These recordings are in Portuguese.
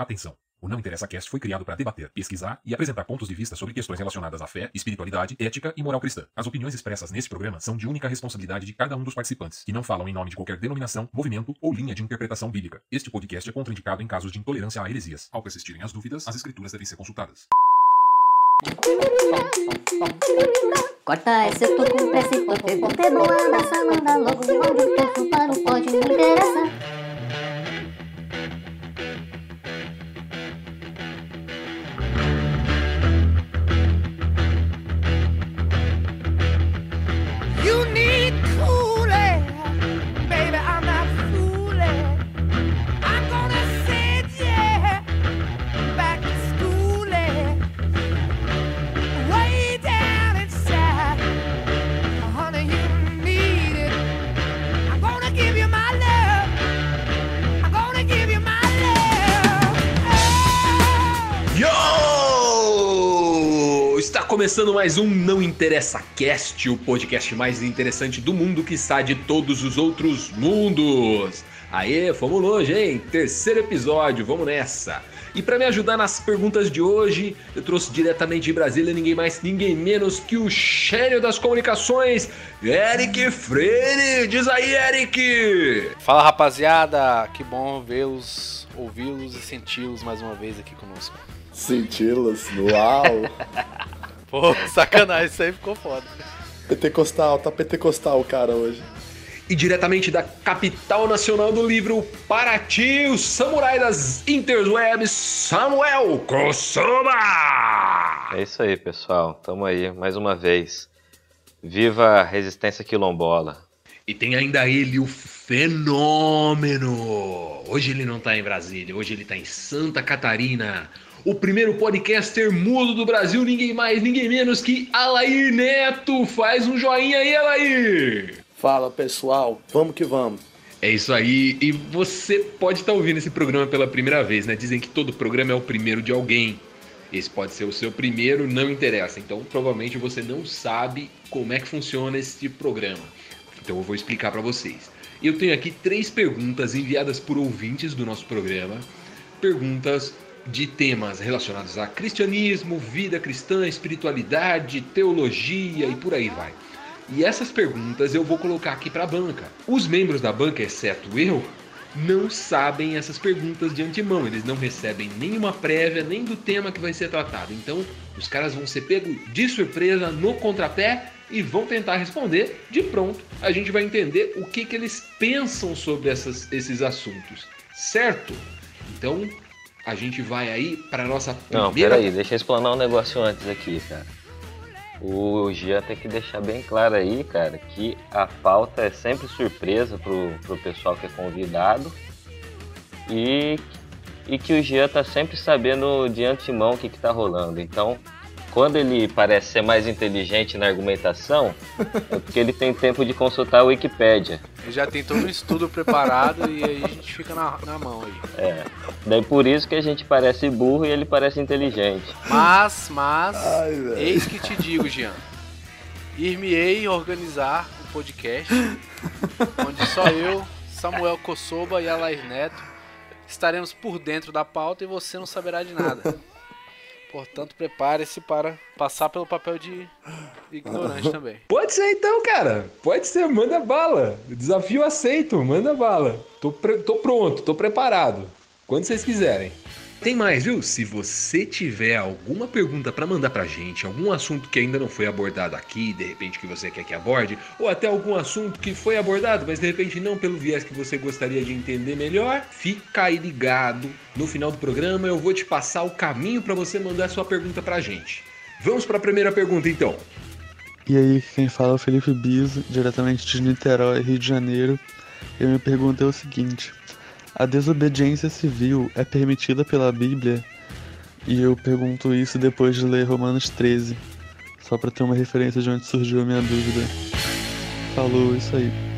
Atenção! O Não Interessa Cast foi criado para debater, pesquisar e apresentar pontos de vista sobre questões relacionadas à fé, espiritualidade, ética e moral cristã. As opiniões expressas nesse programa são de única responsabilidade de cada um dos participantes, que não falam em nome de qualquer denominação, movimento ou linha de interpretação bíblica. Este podcast é contraindicado em casos de intolerância a heresias. Ao persistirem as dúvidas, as escrituras devem ser consultadas. Corta esse com pressa e tô ter bom ter boa dessa manda logo me onde o texto para o pode me. Começando mais um Não Interessa Cast, o podcast mais interessante do mundo que está de todos os outros mundos. Aê, fomos longe, hein? Terceiro episódio, vamos nessa. E para me ajudar nas perguntas de hoje, eu trouxe diretamente de Brasília ninguém mais, ninguém menos que o gênio das comunicações, Eric Freire. Diz aí, Eric! Fala rapaziada, que bom vê-los, ouvi-los e senti-los mais uma vez aqui conosco. Senti-los, uau! Pô, sacanagem, isso aí ficou foda. Pentecostal, tá pentecostal o cara hoje. E diretamente da capital nacional do livro Paraty, o samurai das interwebs, Samuel Kosoma! É isso aí, pessoal. Tamo aí mais uma vez. Viva a resistência quilombola. E tem ainda ele, o fenômeno! Hoje ele não tá em Brasília, hoje ele tá em Santa Catarina. O primeiro podcaster mudo do Brasil, ninguém mais, ninguém menos que Alair Neto. Faz um joinha aí, Alair! Fala pessoal, vamos que vamos. É isso aí, e você pode estar ouvindo esse programa pela primeira vez, né? Dizem que todo programa é o primeiro de alguém. Esse pode ser o seu primeiro, não interessa. Então, provavelmente você não sabe como é que funciona esse programa. Então, eu vou explicar para vocês. Eu tenho aqui três perguntas enviadas por ouvintes do nosso programa. Perguntas de temas relacionados a cristianismo, vida cristã, espiritualidade, teologia e por aí vai. E essas perguntas eu vou colocar aqui para a banca. Os membros da banca, exceto eu, não sabem essas perguntas de antemão. Eles não recebem nenhuma prévia, nem do tema que vai ser tratado. Então, os caras vão ser pegos de surpresa no contrapé e vão tentar responder. De pronto, a gente vai entender o que, que eles pensam sobre essas, esses assuntos. Certo? Então, a gente vai aí para nossa primeira... Não, peraí, deixa eu explanar um negócio antes aqui, cara. O Gia tem que deixar bem claro aí, cara, que a pauta é sempre surpresa pro, pro pessoal que é convidado e, e que o Gia tá sempre sabendo de antemão o que, que tá rolando. Então, quando ele parece ser mais inteligente na argumentação, é porque ele tem tempo de consultar a Wikipédia. Ele já tem todo um estudo preparado e aí a gente fica na, na mão aí. É. Daí por isso que a gente parece burro e ele parece inteligente. Mas, mas, Ai, eis que te digo, Jean. Ir-me-ei organizar um podcast onde só eu, Samuel Kossoba e Alair Neto estaremos por dentro da pauta e você não saberá de nada. Portanto, prepare-se para passar pelo papel de ignorante também. Pode ser então, cara. Pode ser, manda bala. Desafio aceito, manda bala. Tô, tô pronto, tô preparado. Quando vocês quiserem. Tem mais, viu? Se você tiver alguma pergunta pra mandar pra gente, algum assunto que ainda não foi abordado aqui, de repente que você quer que aborde, ou até algum assunto que foi abordado, mas de repente não pelo viés que você gostaria de entender melhor, fica aí ligado. No final do programa eu vou te passar o caminho pra você mandar sua pergunta pra gente. Vamos pra primeira pergunta então. E aí, quem fala é o Felipe Biso, diretamente de Niterói, Rio de Janeiro. E a minha pergunta é o seguinte: a desobediência civil é permitida pela Bíblia? E eu pergunto isso depois de ler Romanos 13, só para ter uma referência de onde surgiu a minha dúvida. Falou isso aí.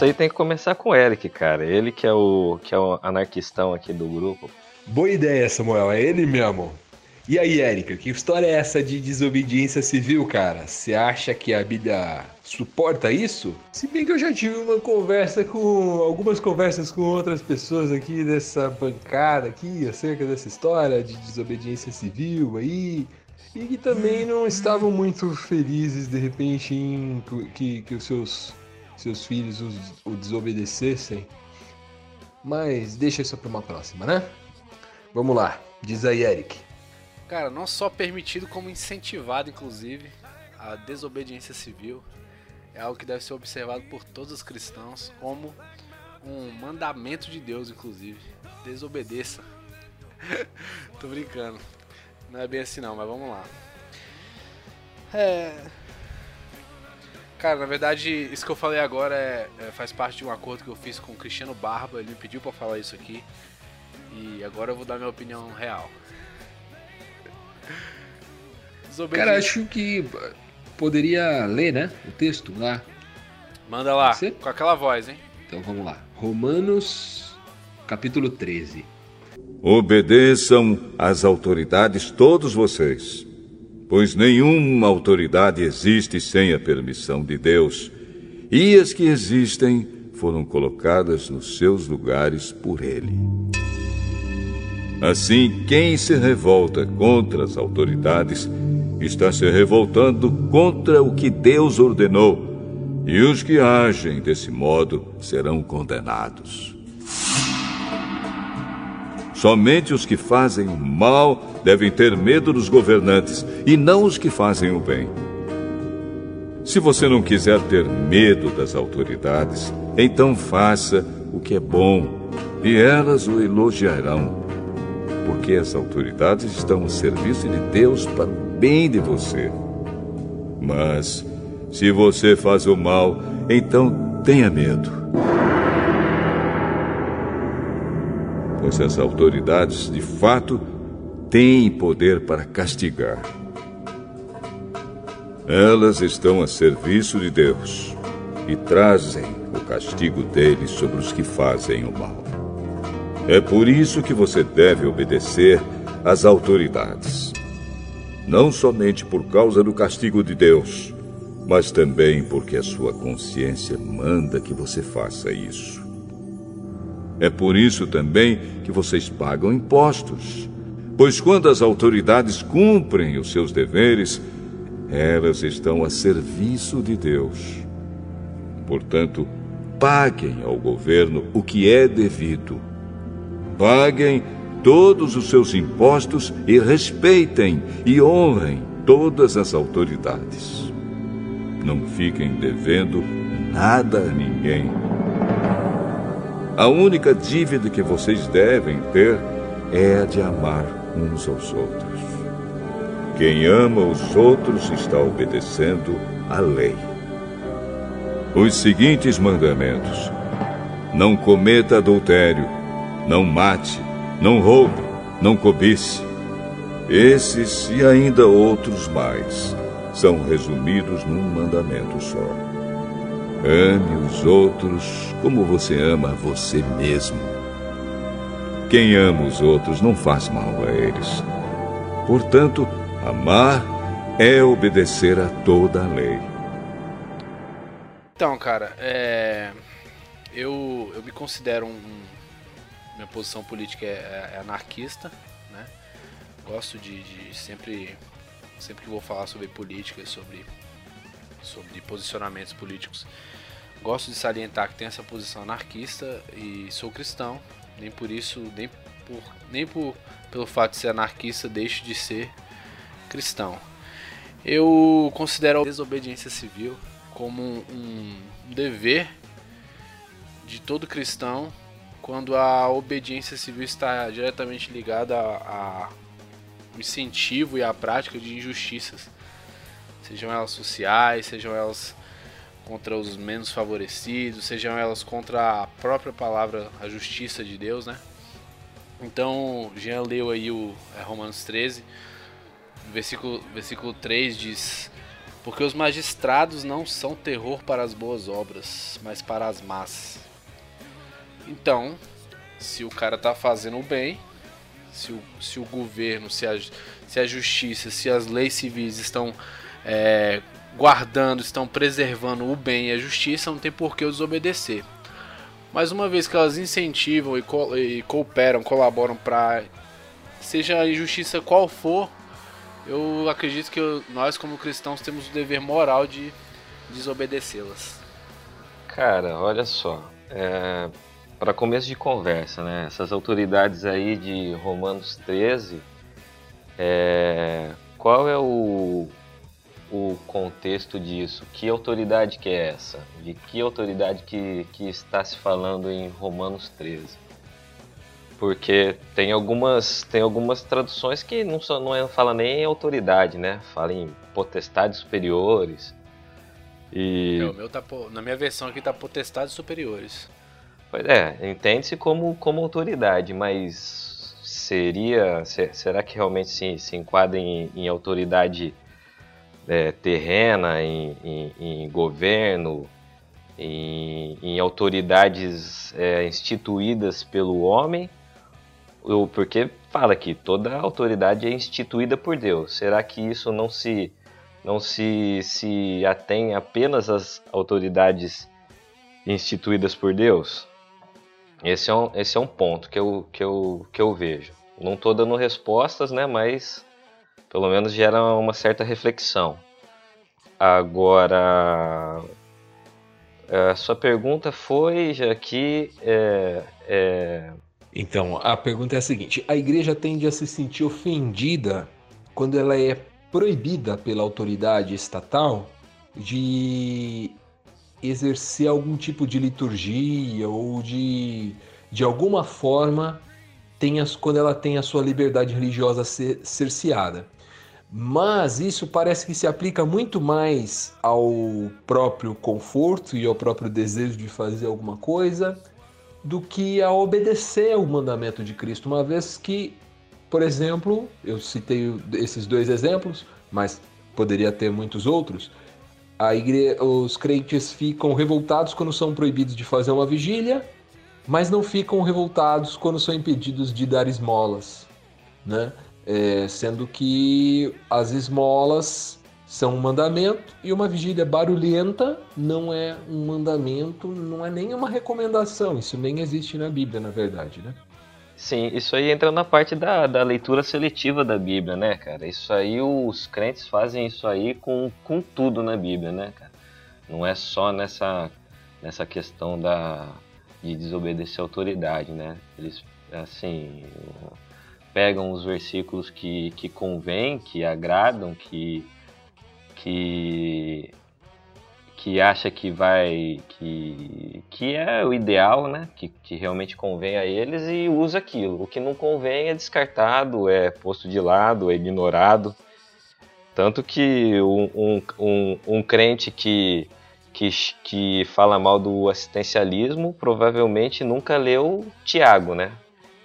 Essa aí tem que começar com o Eric, cara. Ele que é o que é o anarquistão aqui do grupo. Boa ideia, Samuel, é ele mesmo. E aí, Érica, que história é essa de desobediência civil, cara? Você acha que a Bíblia suporta isso? Se bem que eu já tive uma conversa com. algumas conversas com outras pessoas aqui dessa bancada aqui, acerca dessa história de desobediência civil aí. E que também não estavam muito felizes de repente em que, que os seus, seus filhos os, o desobedecessem. Mas deixa isso para uma próxima, né? Vamos lá, diz aí, Eric. Cara, não só permitido, como incentivado, inclusive, a desobediência civil. É algo que deve ser observado por todos os cristãos como um mandamento de Deus, inclusive. Desobedeça. Tô brincando. Não é bem assim não, mas vamos lá. É. Cara, na verdade, isso que eu falei agora é, é- faz parte de um acordo que eu fiz com o Cristiano Barba. Ele me pediu pra falar isso aqui. E agora eu vou dar minha opinião real. Cara, acho que poderia ler, né? O texto lá. Manda lá, com aquela voz, hein? Então vamos lá. Romanos, capítulo 13. Obedeçam às autoridades todos vocês, pois nenhuma autoridade existe sem a permissão de Deus, e as que existem foram colocadas nos seus lugares por Ele. Assim, quem se revolta contra as autoridades está se revoltando contra o que Deus ordenou, e os que agem desse modo serão condenados. Somente os que fazem o mal devem ter medo dos governantes e não os que fazem o bem. Se você não quiser ter medo das autoridades, então faça o que é bom e elas o elogiarão, porque as autoridades estão a serviço de Deus para o bem de você. Mas se você faz o mal, então tenha medo. Pois as autoridades, de fato, têm poder para castigar. Elas estão a serviço de Deus e trazem o castigo dele sobre os que fazem o mal. É por isso que você deve obedecer às autoridades. Não somente por causa do castigo de Deus, mas também porque a sua consciência manda que você faça isso. É por isso também que vocês pagam impostos. Pois quando as autoridades cumprem os seus deveres, elas estão a serviço de Deus. Portanto, paguem ao governo o que é devido. Paguem todos os seus impostos e respeitem e honrem todas as autoridades. Não fiquem devendo nada a ninguém. A única dívida que vocês devem ter é a de amar uns aos outros. Quem ama os outros está obedecendo à lei. Os seguintes mandamentos: não cometa adultério, não mate, não roube, não cobice. Esses e ainda outros mais são resumidos num mandamento só. Ame os outros como você ama você mesmo. Quem ama os outros não faz mal a eles. Portanto, amar é obedecer a toda a lei. Então, cara, é... eu, eu me considero um, Minha posição política é, é anarquista, né? Gosto de, de sempre. Sempre que vou falar sobre política, sobre, sobre posicionamentos políticos, gosto de salientar que tenho essa posição anarquista e sou cristão. Nem por isso, nem, por, nem por, pelo fato de ser anarquista, deixo de ser cristão. Eu considero a desobediência civil como um, dever de todo cristão quando a obediência civil está diretamente ligada a, a incentivo e a prática de injustiças, sejam elas sociais, sejam elas contra os menos favorecidos, sejam elas contra a própria palavra, a justiça de Deus, né? Então, Jean leu aí o é, Romanos 13, versículo, versículo 3 diz: Porque os magistrados não são terror para as boas obras, mas para as más. Então, se o cara tá fazendo o bem, se o, se o governo, se a, se a justiça, se as leis civis estão é, guardando, estão preservando o bem e a justiça, não tem por que eu desobedecer. Mas uma vez que elas incentivam e, co e cooperam, colaboram para seja a injustiça qual for, eu acredito que eu- nós como cristãos temos o dever moral de desobedecê-las. Cara, olha só. É, para começo de conversa, né? Essas autoridades aí de Romanos 13, é, qual é o, o contexto disso? Que autoridade que é essa? De que autoridade que, que está se falando em Romanos 13? Porque tem algumas, tem algumas traduções que não, só, não é- fala nem em autoridade, né? Fala em potestades superiores. E É, o meu tá, na minha versão aqui tá potestades superiores. Pois é, entende-se como, como autoridade, mas seria. se- será que realmente se, se enquadra em, em autoridade é, terrena, em, em- em governo, em, em autoridades é, instituídas pelo homem? Ou- Porque fala que toda autoridade é instituída por Deus. Será que isso não se não se, se atém apenas às autoridades instituídas por Deus? Esse é um, esse é um ponto que eu, que eu, que eu vejo. Não estou dando respostas, né? Mas pelo menos gera uma certa reflexão. Agora, a sua pergunta foi já que é, é, Então, a pergunta é a seguinte: a igreja tende a se sentir ofendida quando ela é proibida pela autoridade estatal de exercer algum tipo de liturgia ou de, de alguma forma tenha, quando ela tem a sua liberdade religiosa cer- cerceada. Mas isso parece que se aplica muito mais ao próprio conforto e ao próprio desejo de fazer alguma coisa do que a obedecer ao mandamento de Cristo, uma vez que, por exemplo, eu citei esses dois exemplos, mas poderia ter muitos outros. A igre... Os crentes ficam revoltados quando são proibidos de fazer uma vigília, mas não ficam revoltados quando são impedidos de dar esmolas, né? É, sendo que as esmolas são um mandamento e uma vigília barulhenta não é um mandamento, não é nem uma recomendação. Isso nem existe na Bíblia, na verdade, né? Sim, isso aí entra na parte da, da leitura seletiva da Bíblia, né, cara? Isso aí, os crentes fazem isso aí com, com tudo na Bíblia, né, cara? Não é só nessa, nessa questão da, de desobedecer a autoridade, né? Eles, assim, pegam os versículos que, que convém, que agradam, que, que que acha que vai que, que é o ideal, né? Que, que realmente convém a eles e usa aquilo. O que não convém é descartado, é posto de lado, é ignorado. Tanto que um, um, um, um crente que, que, que fala mal do assistencialismo provavelmente nunca leu Tiago, né?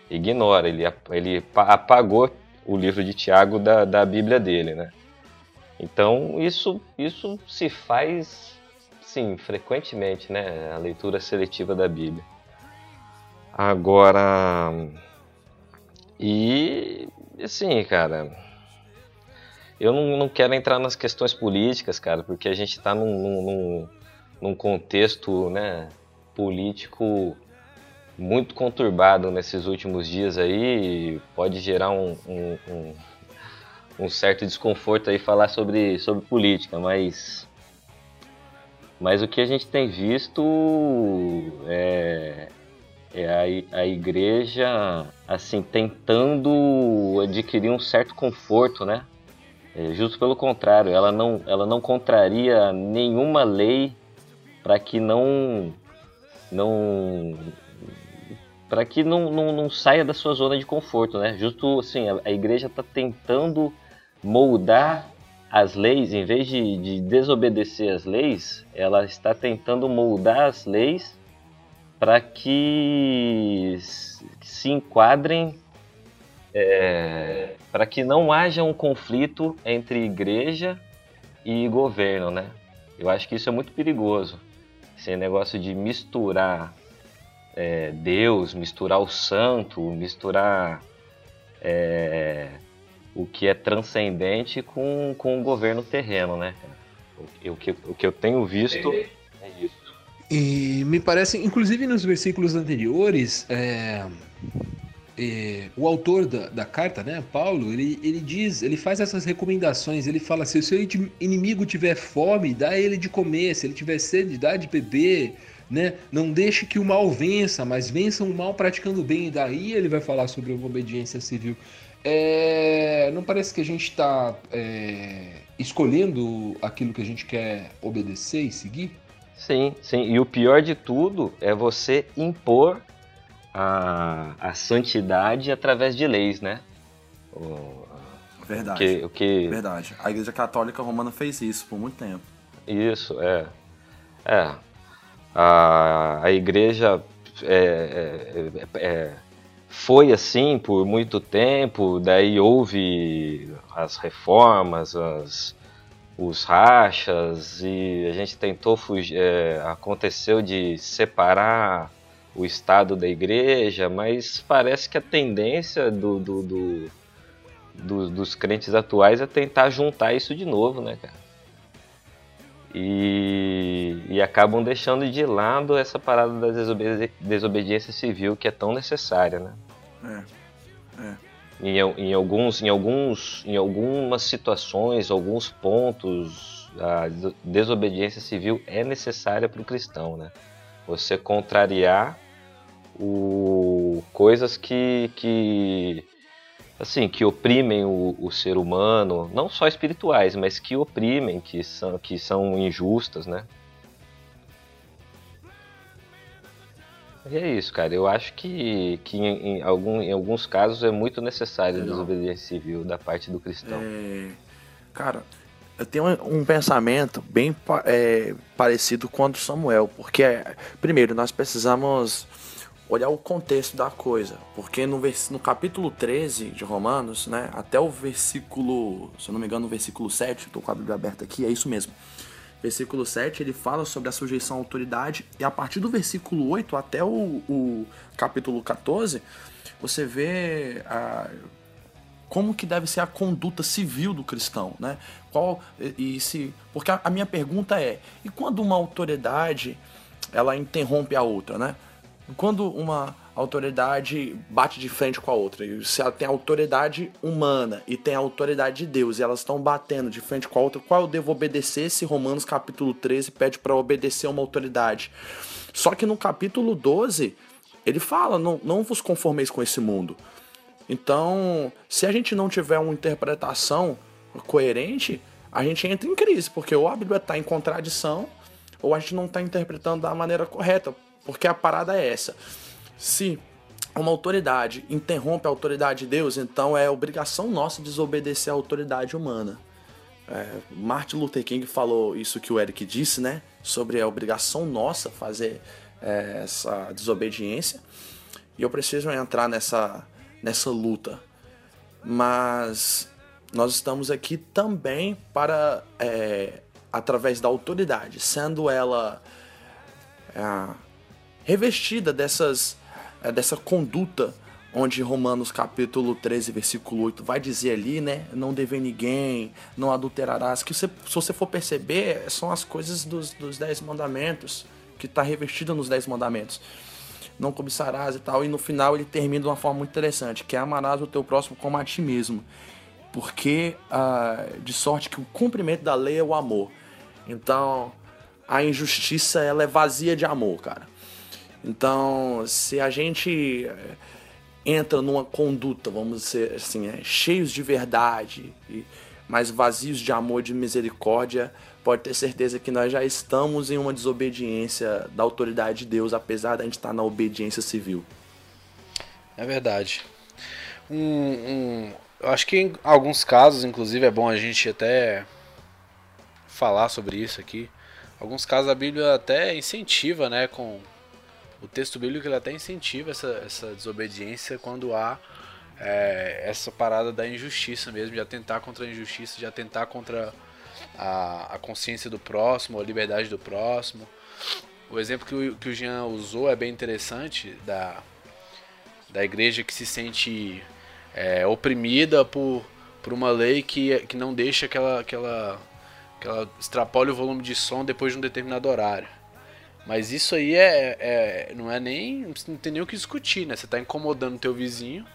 Ignora, ele, ele apagou o livro de Tiago da, da Bíblia dele, né? Então isso, isso se faz sim, frequentemente, né? A leitura seletiva da Bíblia. Agora. E. Assim, cara. Eu não, não quero entrar nas questões políticas, cara, porque a gente está num, num, num contexto né, político muito conturbado nesses últimos dias aí. Pode gerar um, um, um, um certo desconforto aí falar sobre, sobre política, mas mas o que a gente tem visto é, é a, a igreja assim tentando adquirir um certo conforto, né? É, justo pelo contrário, ela não, ela não contraria nenhuma lei para que não não para que não, não, não saia da sua zona de conforto, né? Justo assim, a, a igreja está tentando moldar as leis, em vez de, de, desobedecer as leis, ela está tentando moldar as leis para que se enquadrem, é, para que não haja um conflito entre igreja e governo, né? Eu acho que isso é muito perigoso. Esse negócio de misturar é, Deus, misturar o santo, misturar é, o que é transcendente com, com o governo terreno, né? O, o, que, o que eu tenho visto é isso. E me parece, inclusive nos versículos anteriores, é, é, o autor da, da, carta, né, Paulo, ele, ele diz, ele faz essas recomendações, ele fala assim, se o seu inimigo tiver fome, dá ele de comer, se ele tiver sede, dá de beber, né? Não deixe que o mal vença, mas vença o mal praticando o bem. E daí ele vai falar sobre uma obediência civil. É, não parece que a gente está é, escolhendo aquilo que a gente quer obedecer e seguir? Sim, sim. E o pior de tudo é você impor a, a santidade através de leis, né? O, Verdade. Que, o que... Verdade. A Igreja Católica Romana fez isso por muito tempo. Isso, é. É, a, a igreja é, é, é, foi assim por muito tempo, daí houve as reformas, as, os rachas, e a gente tentou fugir. É, aconteceu de separar o Estado da igreja, mas parece que a tendência do, do, do dos crentes atuais é tentar juntar isso de novo, né, cara? E, e acabam deixando de lado essa parada da desobedi desobediência civil que é tão necessária, né? É. é. Em, em, alguns, em, alguns, em algumas situações, alguns pontos, a desobediência civil é necessária para o cristão, né? Você contrariar o, coisas que, que assim, que oprimem o, o, ser humano, não só espirituais, mas que oprimem, que são, que são injustas, né? E é isso, cara. Eu acho que, que em, em, algum, em alguns casos é muito necessário a desobediência civil da parte do cristão. É... Cara, eu tenho um, pensamento bem é, parecido com o do Samuel, porque, primeiro, nós precisamos olhar o contexto da coisa, porque no, no capítulo 13 de Romanos, né, até o versículo, se eu não me engano, no versículo 7, estou com a Bíblia aberta aqui, é isso mesmo. Versículo 7, ele fala sobre a sujeição à autoridade, e a partir do versículo 8 até o, o capítulo 14, você vê a, como que deve ser a conduta civil do cristão, né? Qual e, e se, porque a, a minha pergunta é, e quando uma autoridade ela interrompe a outra, né? Quando uma autoridade bate de frente com a outra, e se ela tem autoridade humana e tem autoridade de Deus, e elas estão batendo de frente com a outra, qual eu devo obedecer se Romanos capítulo 13 pede para obedecer uma autoridade? Só que no capítulo 12, ele fala: não, não vos conformeis com esse mundo. Então, se a gente não tiver uma interpretação coerente, a gente entra em crise, porque ou a Bíblia está em contradição, ou a gente não está interpretando da maneira correta. Porque a parada é essa. Se uma autoridade interrompe a autoridade de Deus, então é obrigação nossa desobedecer a autoridade humana. É, Martin Luther King falou isso que o Eric disse, né? Sobre a obrigação nossa fazer é, essa desobediência. E eu preciso entrar nessa, nessa luta. Mas nós estamos aqui também para, é, através da autoridade, sendo ela é, revestida dessas, eh, dessa conduta onde Romanos capítulo 13, versículo 8 vai dizer ali, né? Não dever ninguém, não adulterarás. Que você, se você for perceber, são as coisas dos, dos dez mandamentos, que está revestida nos dez mandamentos. Não cobiçarás e tal. E no final ele termina de uma forma muito interessante, que é amarás o teu próximo como a ti mesmo. Porque, ah, de sorte que o cumprimento da lei é o amor. Então, a injustiça, ela é vazia de amor, cara. Então, se a gente eh, entra numa conduta, vamos dizer assim, é, cheios de verdade, mas vazios de amor e de misericórdia, pode ter certeza que nós já estamos em uma desobediência da autoridade de Deus, apesar de a gente estar na obediência civil. É verdade. Um, um, eu acho que em alguns casos, inclusive, é bom a gente até falar sobre isso aqui. Alguns casos a Bíblia até incentiva, né, com o texto bíblico ele até incentiva essa, essa desobediência quando há é, essa parada da injustiça mesmo, de atentar contra a injustiça, de atentar contra a, a consciência do próximo, a liberdade do próximo. O exemplo que o, que o Jean usou é bem interessante da, da igreja que se sente é, oprimida por, por uma lei que, que não deixa que ela, que, ela, que ela extrapole o volume de som depois de um determinado horário. Mas isso aí é, é não é nem. Não tem nem o que discutir, né? Você está incomodando o teu vizinho,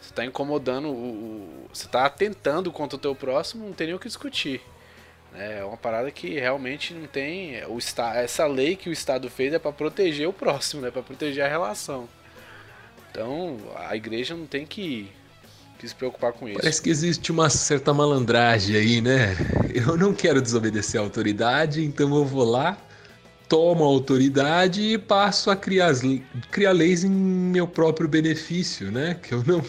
você está incomodando o. Você está atentando contra o teu próximo, não tem nem o que discutir. É uma parada que realmente não tem. O, essa lei que o Estado fez é para proteger o próximo, né? para proteger a relação. Então a igreja não tem que, que se preocupar com isso. Parece que existe uma certa malandragem aí, né? Eu não quero desobedecer a autoridade, então eu vou lá tomo a autoridade e passo a criar, criar leis em meu próprio benefício, né? Que eu não,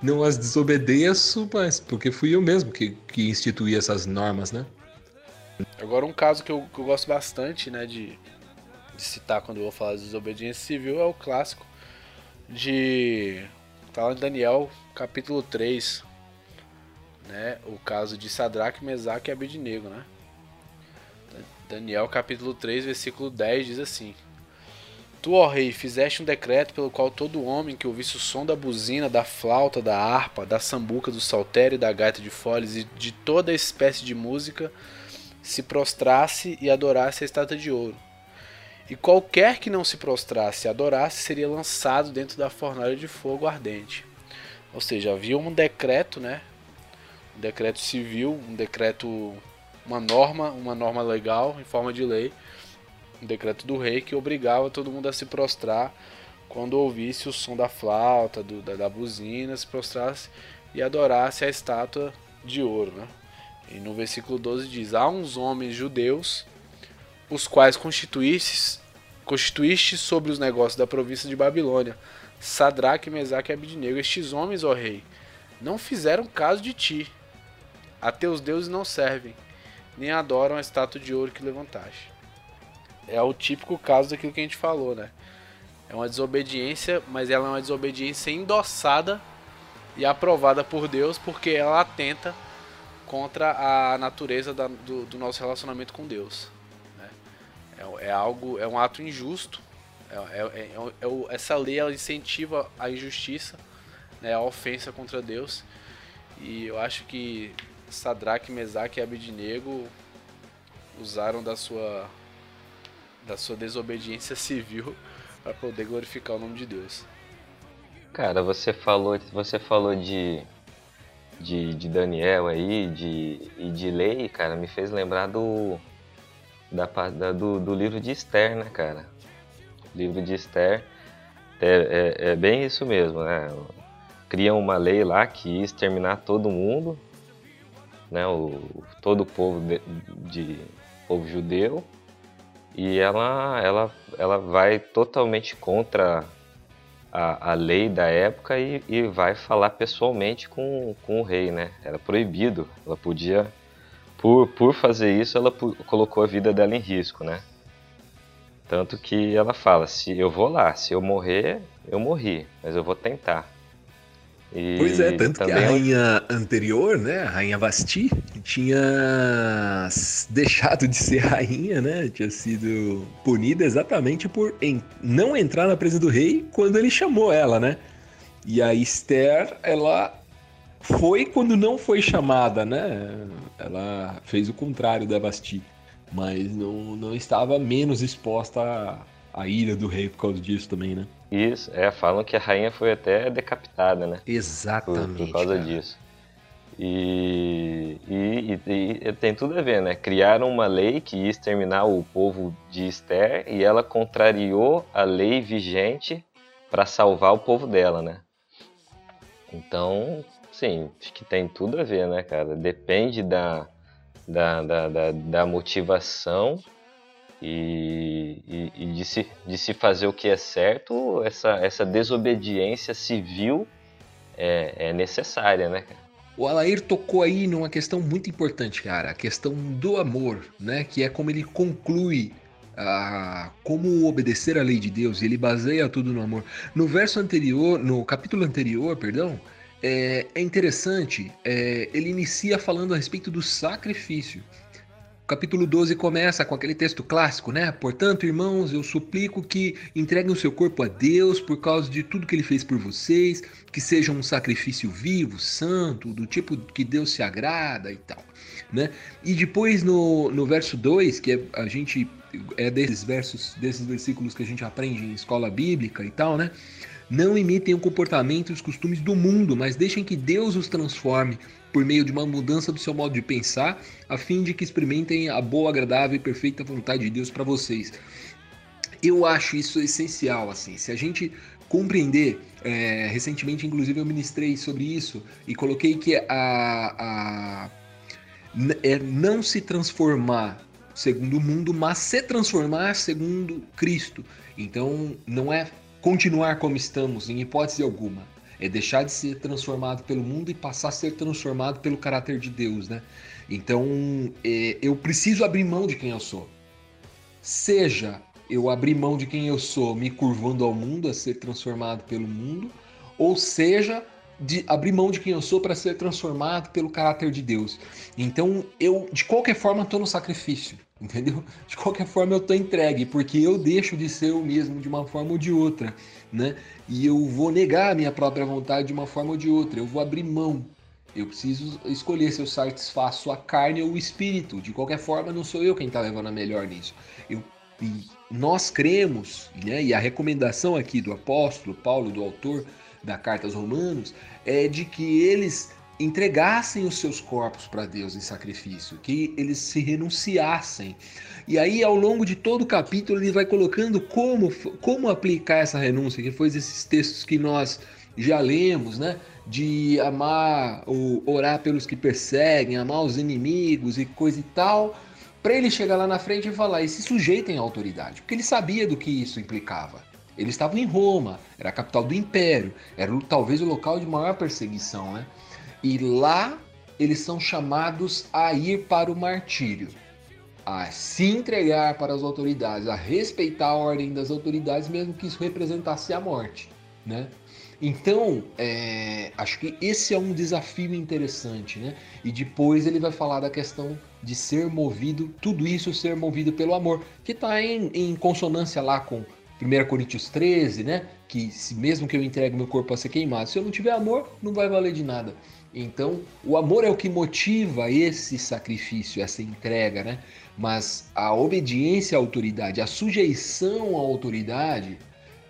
não as desobedeço, mas porque fui eu mesmo que, que instituí essas normas, né? Agora um caso que eu, que eu gosto bastante, né, de, de citar quando eu vou falar de desobediência civil é o clássico de tá lá em Daniel, capítulo 3, né, o caso de Sadraque, Mesaque e Abednego, né? Daniel capítulo 3, versículo 10 diz assim: Tu, ó rei, fizeste um decreto pelo qual todo homem que ouvisse o som da buzina, da flauta, da harpa, da sambuca, do saltério, da gaita de foles e de toda espécie de música se prostrasse e adorasse a estátua de ouro. E qualquer que não se prostrasse e adorasse seria lançado dentro da fornalha de fogo ardente. Ou seja, havia um decreto, né? Um decreto civil, um decreto uma norma, uma norma legal em forma de lei, um decreto do rei que obrigava todo mundo a se prostrar quando ouvisse o som da flauta, do, da, da buzina, se prostrasse e adorasse a estátua de ouro. Né? E no versículo 12 diz: Há uns homens judeus, os quais constituístes, constituíste sobre os negócios da província de Babilônia, Sadraque, Mesaque e Abidnego. Estes homens, ó rei, não fizeram caso de ti. A teus deuses não servem, nem adoram a estátua de ouro que levantaste. É o típico caso daquilo que a gente falou, né? É uma desobediência, mas ela é uma desobediência endossada e aprovada por Deus porque ela atenta contra a natureza da, do, do, nosso relacionamento com Deus. Né? É, é, algo, é um ato injusto. É, é, é, é essa lei ela incentiva a injustiça, né, a ofensa contra Deus. E eu acho que Sadraque, Mesaque e Abednego usaram da sua da sua desobediência civil para poder glorificar o nome de Deus. Cara, você falou, você falou de, de, de Daniel aí, de, e de lei, cara, me fez lembrar do, da, da do, do, livro de Esther, né, cara? O livro de Esther é, é, é bem isso mesmo, né? Criam uma lei lá que ia exterminar todo mundo, né, o, todo o povo de, de povo judeu e ela, ela, ela vai totalmente contra a, a lei da época e, e vai falar pessoalmente com, com o rei, né? Era proibido, ela podia, por, por fazer isso, ela colocou a vida dela em risco, né? Tanto que ela fala, se eu vou lá, se eu morrer, eu morri, mas eu vou tentar. E pois é, tanto que a rainha anterior, né, a rainha Vasti, tinha deixado de ser rainha, né, tinha sido punida exatamente por em, não entrar na presença do rei quando ele chamou ela, né. E a Esther, ela foi quando não foi chamada, né, ela fez o contrário da Vasti, mas não, não estava menos exposta à, à ira do rei por causa disso também, né. Isso, é, falam que a rainha foi até decapitada, né? Exatamente. Por, por causa cara. disso. E, e, e, e, tem tudo a ver, né? Criaram uma lei que ia exterminar o povo de Esther e ela contrariou a lei vigente para salvar o povo dela, né? Então, sim, acho que tem tudo a ver, né, cara? Depende da, da, da, da, da motivação e, e, e, de, se, de se fazer o que é certo, essa, essa desobediência civil é, é necessária, né? O Alair tocou aí numa questão muito importante, cara, a questão do amor, né? Que é como ele conclui a como obedecer a lei de Deus, ele baseia tudo no amor. No verso anterior, no capítulo anterior, perdão, é, é interessante, é, ele inicia falando a respeito do sacrifício. O capítulo 12 começa com aquele texto clássico, né? Portanto, irmãos, eu suplico que entreguem o seu corpo a Deus por causa de tudo que ele fez por vocês, que seja um sacrifício vivo, santo, do tipo que Deus se agrada e tal, né? E depois no, no verso 2, que é, a gente é desses versos, desses versículos que a gente aprende em escola bíblica e tal, né? Não imitem o comportamento e os costumes do mundo, mas deixem que Deus os transforme por meio de uma mudança do seu modo de pensar, a fim de que experimentem a boa, agradável e perfeita vontade de Deus para vocês. Eu acho isso essencial, assim. Se a gente compreender, é, recentemente, inclusive, eu ministrei sobre isso e coloquei que a, a é não se transformar segundo o mundo, mas se transformar segundo Cristo. Então, não é continuar como estamos, em hipótese alguma. É deixar de ser transformado pelo mundo e passar a ser transformado pelo caráter de Deus, né? Então, é, eu preciso abrir mão de quem eu sou. Seja eu abrir mão de quem eu sou, me curvando ao mundo, a ser transformado pelo mundo, ou seja, de abrir mão de quem eu sou para ser transformado pelo caráter de Deus. Então, eu, de qualquer forma, estou no sacrifício, entendeu? De qualquer forma, eu estou entregue, porque eu deixo de ser eu mesmo de uma forma ou de outra, né? E eu vou negar a minha própria vontade de uma forma ou de outra, eu vou abrir mão. Eu preciso escolher se eu satisfaço a carne ou o espírito. De qualquer forma, não sou eu quem está levando a melhor nisso. Eu, nós cremos, né, e a recomendação aqui do apóstolo Paulo, do autor da Carta aos Romanos, é de que eles entregassem os seus corpos para Deus em sacrifício, que eles se renunciassem. E aí, ao longo de todo o capítulo, ele vai colocando como, como aplicar essa renúncia, que foi esses textos que nós já lemos, né? De amar, ou orar pelos que perseguem, amar os inimigos e coisa e tal, para ele chegar lá na frente e falar: e se sujeitem à autoridade, porque ele sabia do que isso implicava. Eles estavam em Roma, era a capital do império, era talvez o local de maior perseguição, né? E lá eles são chamados a ir para o martírio, a se entregar para as autoridades, a respeitar a ordem das autoridades, mesmo que isso representasse a morte, né? Então, é, acho que esse é um desafio interessante, né? E depois ele vai falar da questão de ser movido, tudo isso ser movido pelo amor, que está em, em consonância lá com 1 Coríntios 13, né? Que se mesmo que eu entregue meu corpo a ser queimado, se eu não tiver amor, não vai valer de nada. Então, o amor é o que motiva esse sacrifício, essa entrega, né? Mas a obediência à autoridade, a sujeição à autoridade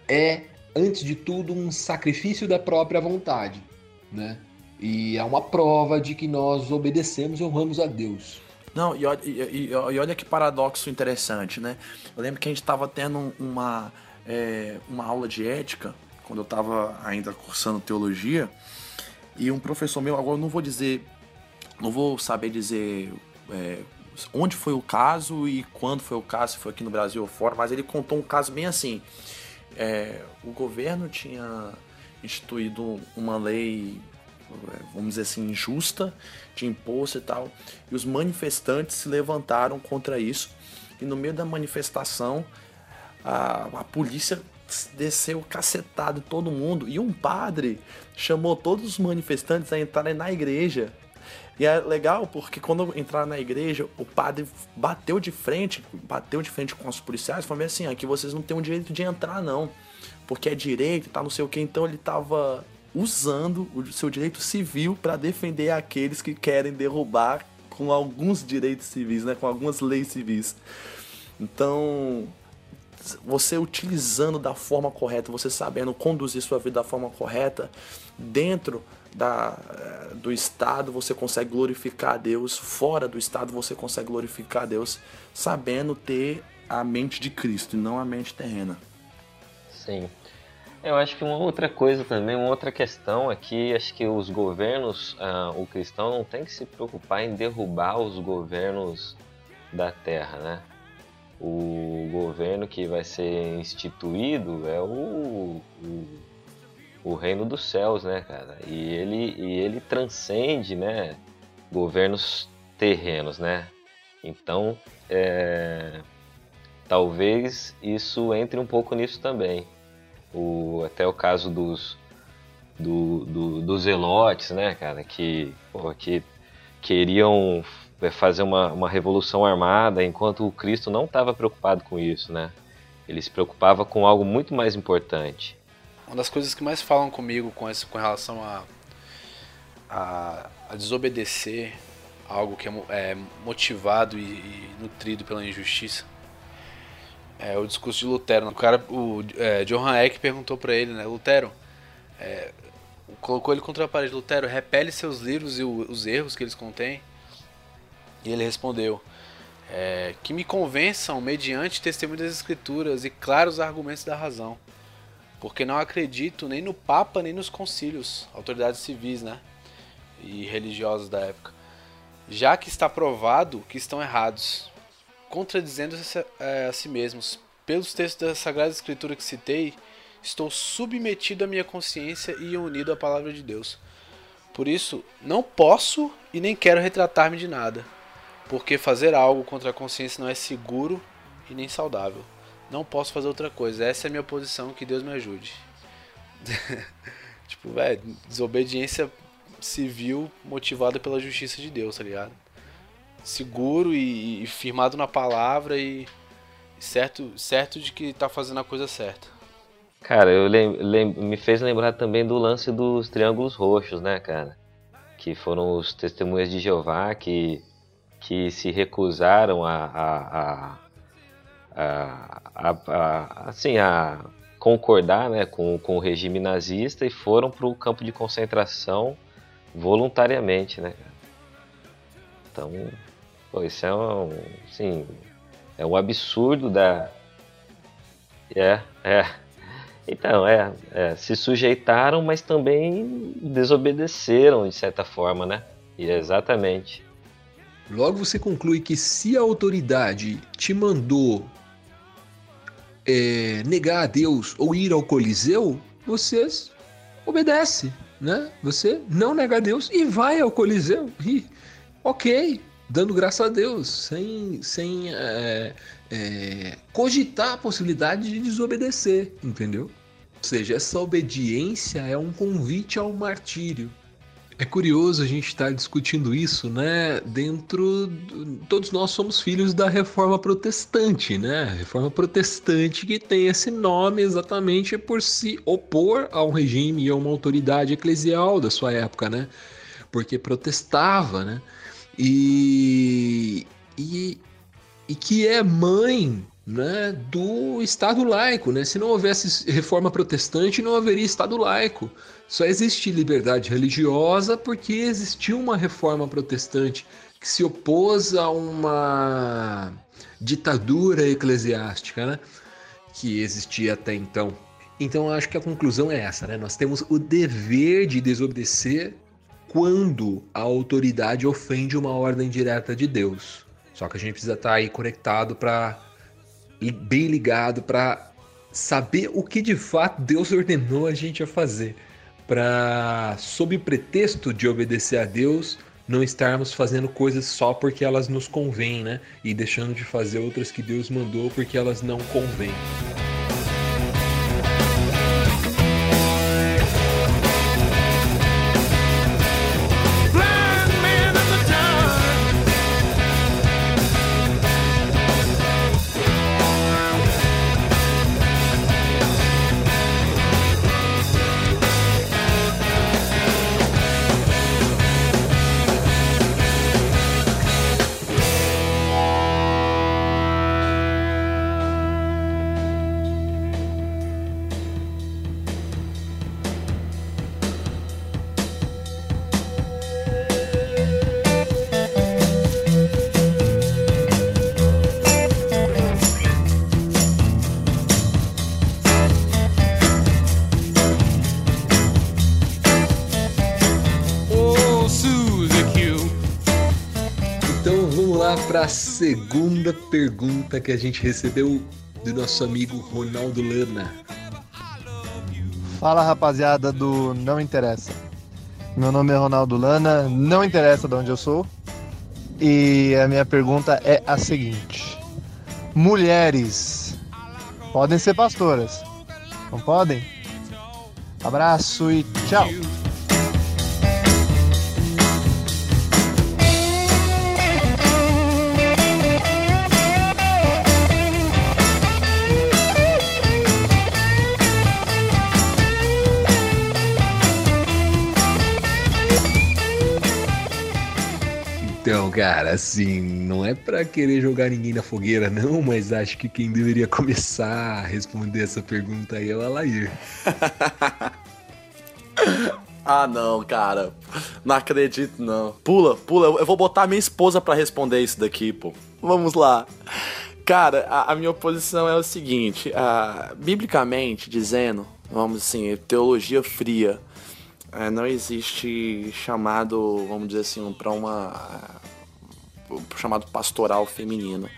é, antes de tudo, um sacrifício da própria vontade, né? E é uma prova de que nós obedecemos e honramos a Deus. Não, e e- e- e olha que paradoxo interessante, né? Eu lembro que a gente estava tendo uma, é, uma aula de ética, quando eu estava ainda cursando teologia, e um professor meu, agora eu não vou dizer, não vou saber dizer é, onde foi o caso e quando foi o caso, se foi aqui no Brasil ou fora, mas ele contou um caso bem assim. É, o governo tinha instituído uma lei, vamos dizer assim, injusta, de imposto e tal, e os manifestantes se levantaram contra isso, e no meio da manifestação, a, a polícia desceu cacetado todo mundo, e um padre chamou todos os manifestantes a entrarem na igreja. E é legal porque quando entraram na igreja, o padre bateu de frente, bateu de frente com os policiais, falou assim, aqui vocês não têm o direito de entrar não, porque é direito, tá não sei o que, então ele tava usando o seu direito civil para defender aqueles que querem derrubar com alguns direitos civis, né, com algumas leis civis. Então, você utilizando da forma correta, você sabendo conduzir sua vida da forma correta, dentro da, eh, do Estado você consegue glorificar a Deus, fora do Estado você consegue glorificar a Deus, sabendo ter a mente de Cristo e não a mente terrena. Sim. Eu acho que uma outra coisa também, uma outra questão é que acho que os governos, ah, o cristão não tem que se preocupar em derrubar os governos da terra, né? O governo que vai ser instituído é o, o, o reino dos céus, né, cara? E ele, e ele transcende, né, governos terrenos, né? Então, é, talvez isso entre um pouco nisso também. O, até o caso dos, do, do- dos elotes, né, cara, que, pô, que queriam é, fazer uma, uma revolução armada, enquanto o Cristo não estava preocupado com isso, né? Ele se preocupava com algo muito mais importante. Uma das coisas que mais falam comigo com, esse, com relação a, a, a desobedecer algo que é, é motivado e, e nutrido pela injustiça é o discurso de Lutero. O cara, o é, Eck perguntou pra ele, né, Lutero, é, colocou ele contra a parede, Lutero, repele seus livros e o- os erros que eles contêm. E ele respondeu, é, que me convençam mediante testemunho das escrituras e claros argumentos da razão, porque não acredito nem no Papa nem nos concílios, autoridades civis, né, e religiosas da época, já que está provado que estão errados, contradizendo-se a, a si mesmos. Pelos textos da Sagrada Escritura que citei, estou submetido à minha consciência e unido à palavra de Deus. Por isso, não posso e nem quero retratar-me de nada, porque fazer algo contra a consciência não é seguro e nem saudável. Não posso fazer outra coisa. Essa é a minha posição. Que Deus me ajude. tipo, velho, desobediência civil motivada pela justiça de Deus, tá ligado? Seguro e, e firmado na palavra e certo, certo de que tá fazendo a coisa certa. Cara, eu lem- lem- me fez lembrar também do lance dos triângulos roxos, né, cara? Que foram os testemunhas de Jeová que, que se recusaram a, a, a, a, assim, a concordar né, com, com o regime nazista e foram para o campo de concentração voluntariamente, né? Então, pô, isso é um, assim, é um absurdo da... É, é... Então, é, é, se sujeitaram, mas também desobedeceram de certa forma, né? E exatamente. Logo você conclui que se a autoridade te mandou é, negar a Deus ou ir ao Coliseu, você obedece, né? Você não nega a Deus e vai ao Coliseu. E, ok, dando graças a Deus, sem, sem é, é, cogitar a possibilidade de desobedecer, entendeu? Ou seja, essa obediência é um convite ao martírio. É curioso a gente estar discutindo isso, né? Dentro. do- Todos nós somos filhos da reforma protestante, né? Reforma protestante que tem esse nome exatamente por se opor a um regime e a uma autoridade eclesial da sua época, né? Porque protestava, né? E. E, e que é mãe né, do Estado laico. Né? Se não houvesse reforma protestante, não haveria Estado laico. Só existe liberdade religiosa porque existiu uma reforma protestante que se opôs a uma ditadura eclesiástica né, que existia até então. Então acho que a conclusão é essa, né? Nós temos o dever de desobedecer quando a autoridade ofende uma ordem direta de Deus. Só que a gente precisa estar aí conectado para bem ligado para saber o que de fato Deus ordenou a gente a fazer, para sob pretexto de obedecer a Deus, não estarmos fazendo coisas só porque elas nos convêm, né? E deixando de fazer outras que Deus mandou porque elas não convêm. Pergunta que a gente recebeu do nosso amigo Ronaldo Lana. Fala rapaziada do Não Interessa. Meu nome é Ronaldo Lana, não interessa de onde eu sou. E a minha pergunta é a seguinte: Mulheres podem ser pastoras? Não podem? Abraço e tchau! Cara, assim, não é pra querer jogar ninguém na fogueira, não, mas acho que quem deveria começar a responder essa pergunta aí é o Alair. Ah, não, cara. Não acredito, não. Pula, pula. Eu vou botar minha esposa pra responder isso daqui, pô. Vamos lá. Cara, a, a minha posição é o seguinte: ah, biblicamente dizendo, vamos assim, teologia fria, eh, não existe chamado, vamos dizer assim, para uma. Chamado pastoral feminino.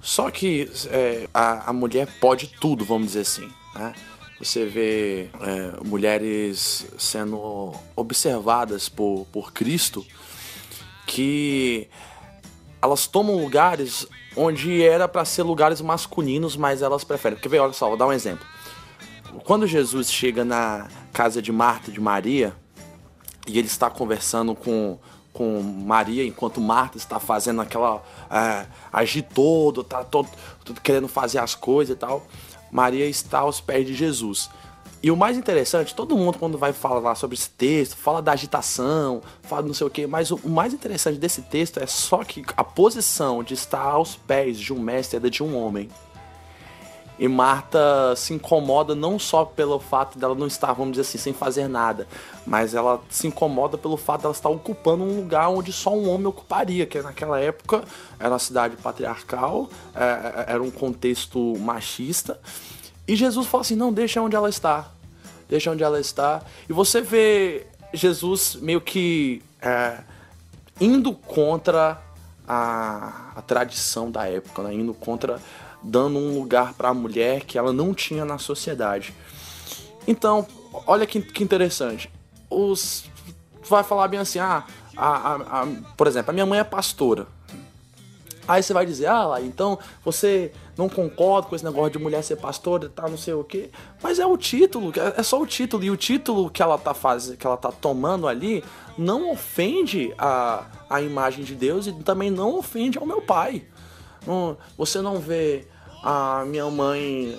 Só que é, a, a mulher pode tudo, vamos dizer assim. Né? Você vê é, mulheres sendo observadas por, por Cristo que elas tomam lugares onde era para ser lugares masculinos, mas elas preferem. Porque, vê, olha só, vou dar um exemplo. Quando Jesus chega na casa de Marta e de Maria, e ele está conversando com, com Maria, enquanto Marta está fazendo aquela. É, agir todo, tá todo, todo querendo fazer as coisas e tal. Maria está aos pés de Jesus. E o mais interessante, todo mundo quando vai falar sobre esse texto, fala da agitação, fala não sei o que, mas o mais interessante desse texto é só que a posição de estar aos pés de um mestre era de um homem. E Marta se incomoda não só pelo fato dela não estar, vamos dizer assim, sem fazer nada, mas ela se incomoda pelo fato dela estar ocupando um lugar onde só um homem ocuparia, que naquela época era uma cidade patriarcal, é, era um contexto machista. E Jesus fala assim: não, deixa onde ela está. Deixa onde ela está. E você vê Jesus meio que é, indo contra a, a tradição da época, né? indo contra, dando um lugar para a mulher que ela não tinha na sociedade. Então, olha que, que interessante. Os vai falar bem assim, ah, a, a- a- por exemplo, a minha mãe é pastora. Aí você vai dizer, ah, lá, então você não concorda com esse negócio de mulher ser pastora e não sei o quê. Mas é o título, é é só o título. E o título que ela tá fazendo, que ela tá tomando ali, não ofende a, a imagem de Deus e também não ofende ao meu pai. Você não vê a minha mãe.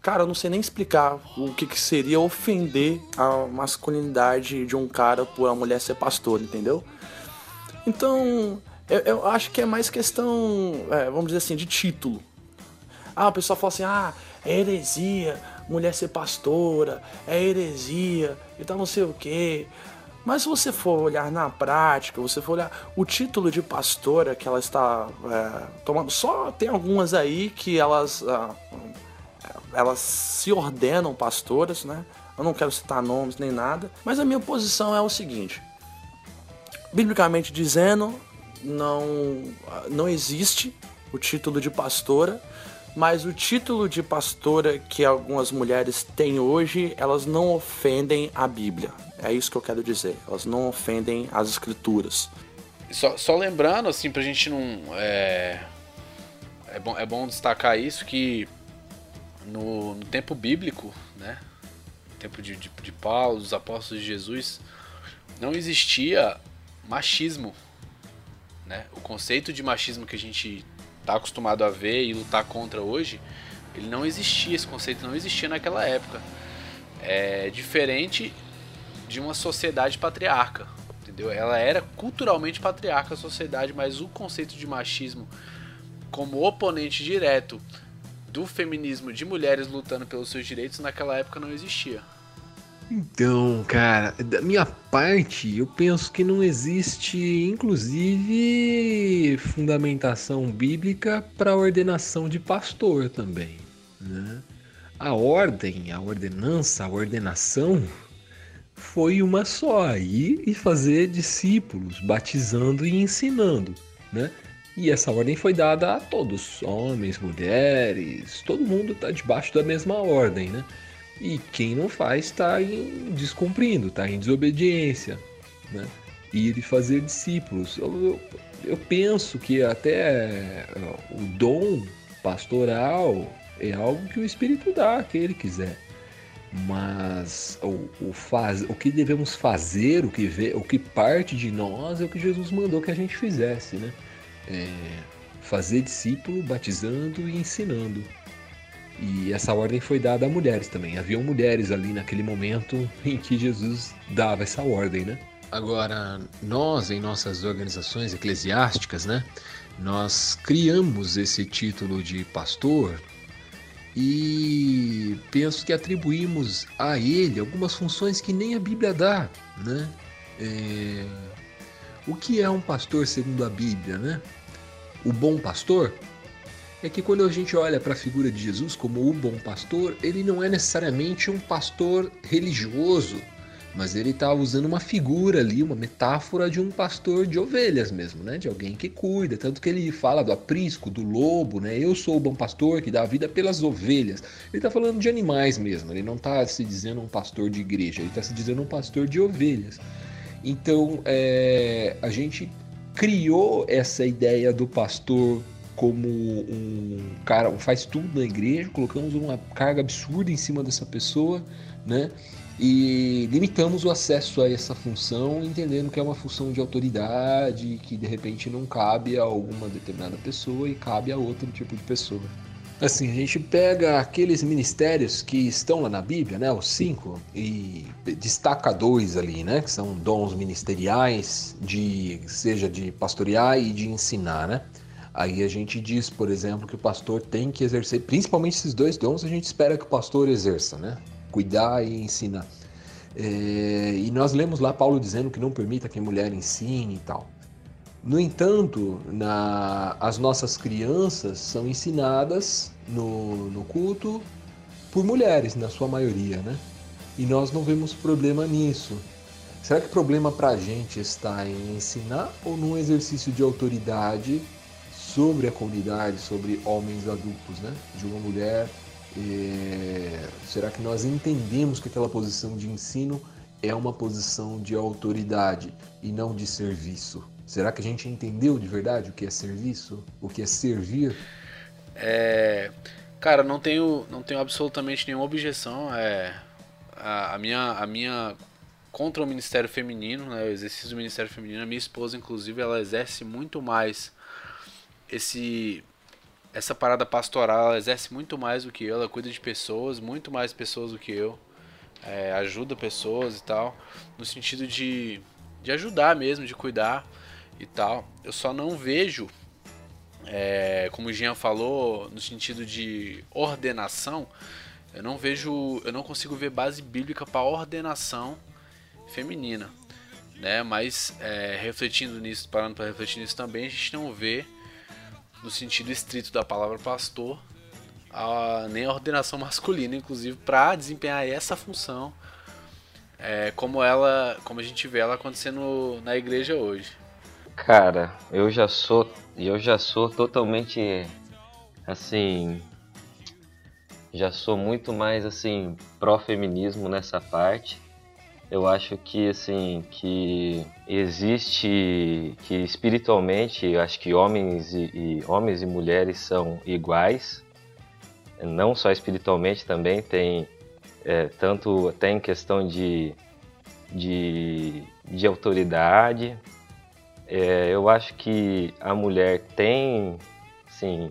Cara, eu não sei nem explicar o que, que seria ofender a masculinidade de um cara por a mulher ser pastor, entendeu? Então, eu, eu acho que é mais questão, é, vamos dizer assim, de título. Ah, o pessoal fala assim, ah, é heresia, mulher ser pastora, é heresia, e tal, não sei o quê. Mas se você for olhar na prática, você for olhar o título de pastora que ela está é, tomando, só tem algumas aí que elas, ah, elas se ordenam pastoras, né? Eu não quero citar nomes nem nada, mas a minha posição é o seguinte: biblicamente dizendo, não, não existe o título de pastora, mas o título de pastora que algumas mulheres têm hoje, elas não ofendem a Bíblia. É isso que eu quero dizer. Elas não ofendem as escrituras. Só, só lembrando, assim, pra gente não. É, é, bom, é bom destacar isso que no, no tempo bíblico, né? No tempo de, de, de Paulo, dos apóstolos de Jesus, não existia machismo. Né? O conceito de machismo que a gente tá acostumado a ver e lutar contra hoje, ele não existia, esse conceito não existia naquela época. É diferente de uma sociedade patriarca, entendeu? Ela era culturalmente patriarca a sociedade, mas o conceito de machismo como oponente direto do feminismo de mulheres lutando pelos seus direitos naquela época não existia. Então, cara, da minha parte, eu penso que não existe, inclusive, fundamentação bíblica para a ordenação de pastor também. Né? A ordem, a ordenança, a ordenação foi uma só, ir e fazer discípulos, batizando e ensinando, né? E essa ordem foi dada a todos, homens, mulheres, todo mundo está debaixo da mesma ordem, né? E quem não faz está descumprindo, está em desobediência, né? E fazer discípulos. Eu, eu, eu penso que até ó, o dom pastoral é algo que o Espírito dá a quem ele quiser. Mas o, o, faz, o que devemos fazer, o que, vê, o que parte de nós é o que Jesus mandou que a gente fizesse, né? É, fazer discípulo, batizando e ensinando. E essa ordem foi dada a mulheres também. Haviam mulheres ali naquele momento em que Jesus dava essa ordem, né? Agora, nós, em nossas organizações eclesiásticas, né, nós criamos esse título de pastor e penso que atribuímos a ele algumas funções que nem a Bíblia dá, né? É... O que é um pastor segundo a Bíblia, né? O bom pastor é que quando a gente olha para a figura de Jesus como o bom pastor, ele não é necessariamente um pastor religioso, mas ele está usando uma figura ali, uma metáfora de um pastor de ovelhas mesmo, né? De alguém que cuida, tanto que ele fala do aprisco, do lobo, né? Eu sou o bom pastor que dá a vida pelas ovelhas. Ele está falando de animais mesmo, ele não está se dizendo um pastor de igreja, ele está se dizendo um pastor de ovelhas. Então, é, a gente criou essa ideia do pastor como um cara, um faz tudo na igreja, colocamos uma carga absurda em cima dessa pessoa, né? E limitamos o acesso a essa função, entendendo que é uma função de autoridade, que de repente não cabe a alguma determinada pessoa e cabe a outro tipo de pessoa. Assim, a gente pega aqueles ministérios que estão lá na Bíblia, né, os cinco, e destaca dois ali, né, que são dons ministeriais, de seja de pastorear e de ensinar, né. Aí a gente diz, por exemplo, que o pastor tem que exercer, principalmente esses dois dons, a gente espera que o pastor exerça, né, cuidar e ensinar. É, e nós lemos lá Paulo dizendo que não permita que a mulher ensine e tal. No entanto, na, as nossas crianças são ensinadas no, no culto por mulheres, na sua maioria, né? E nós não vemos problema nisso. Será que o problema para a gente está em ensinar ou num exercício de autoridade sobre a comunidade, sobre homens adultos, né? De uma mulher. É... Será que nós entendemos que aquela posição de ensino é uma posição de autoridade e não de serviço? Será que a gente entendeu de verdade o que é serviço? O que é servir? É, cara, não tenho, não tenho absolutamente nenhuma objeção. É, a, a minha, a minha contra o Ministério Feminino, né, o exercício do Ministério Feminino, a minha esposa, inclusive, ela exerce muito mais esse essa parada pastoral, ela exerce muito mais do que eu, ela cuida de pessoas, muito mais pessoas do que eu, é, ajuda pessoas e tal, no sentido de, de ajudar mesmo, de cuidar e tal. Eu só não vejo, é, como o Jean falou, no sentido de ordenação, eu não vejo, eu não consigo ver base bíblica para ordenação feminina, né? Mas é, refletindo nisso, parando para refletir nisso também, a gente não vê no sentido estrito da palavra pastor a, nem a ordenação masculina, inclusive para desempenhar essa função, é, como ela, como a gente vê ela acontecendo na igreja hoje. Cara, eu já sou, eu já sou totalmente assim, já sou muito mais assim pró-feminismo nessa parte. Eu acho que assim que existe que espiritualmente, eu acho que homens e, e homens e mulheres são iguais, não só espiritualmente também tem é, tanto tem questão de, de, de autoridade, é, eu acho que a mulher tem, sim,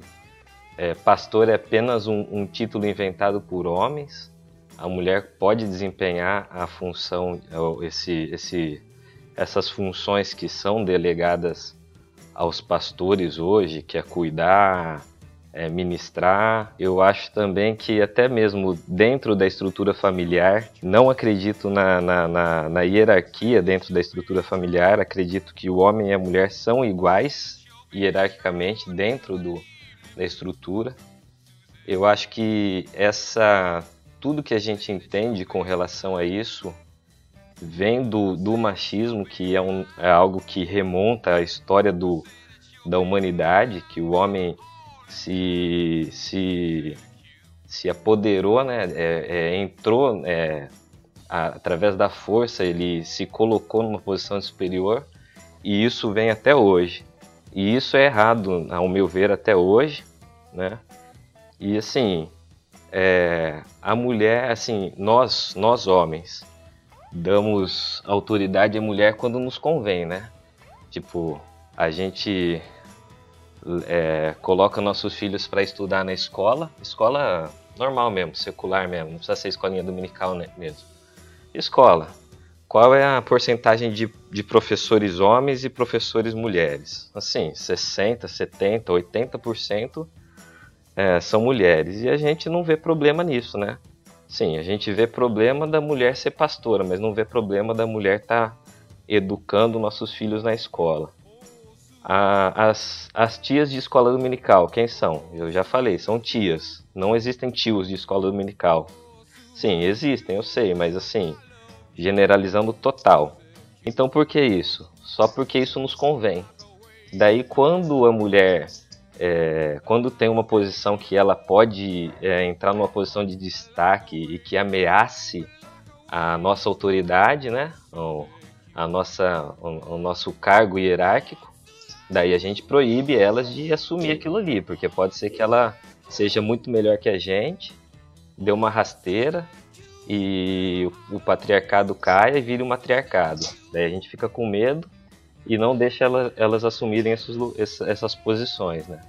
é, pastor é apenas um, um, título inventado por homens. A mulher pode desempenhar a função, esse, esse, essas funções que são delegadas aos pastores hoje, que é cuidar, é, ministrar. Eu acho também que até mesmo dentro da estrutura familiar, não acredito na, na, na, na hierarquia dentro da estrutura familiar, acredito que o homem e a mulher são iguais hierarquicamente dentro do, da estrutura. Eu acho que essa tudo que a gente entende com relação a isso vem do, do machismo, que é, um, é algo que remonta à história do, da humanidade, que o homem se, se, se apoderou, né? É, é, entrou é, a, através da força, ele se colocou numa posição superior e isso vem até hoje. E isso é errado, ao meu ver, até hoje, né? E assim, é, a mulher, assim, nós, nós homens, damos autoridade à mulher quando nos convém, né? Tipo, a gente é, coloca nossos filhos para estudar na escola, escola normal mesmo, secular mesmo, não precisa ser escolinha dominical né, mesmo. Escola. qual é a porcentagem de, de professores homens e professores mulheres? Assim, 60, 70, 80% é, são mulheres. E a gente não vê problema nisso, né? Sim, a gente vê problema da mulher ser pastora, mas não vê problema da mulher estar tá educando nossos filhos na escola. A, as, as tias de escola dominical, quem são? Eu já falei, são tias. Não existem tios de escola dominical. Sim, existem, eu sei, mas assim, generalizando total. Então por que isso? Só porque isso nos convém. Daí quando a mulher, é, quando tem uma posição que ela pode é, entrar numa posição de destaque e que ameace a nossa autoridade, né? O, a nossa, o, o nosso cargo hierárquico, daí a gente proíbe elas de assumir aquilo ali, porque pode ser que ela seja muito melhor que a gente, dê uma rasteira e o, patriarcado caia e vire um matriarcado. Daí a gente fica com medo e não deixa elas, elas assumirem essas, essas posições, né?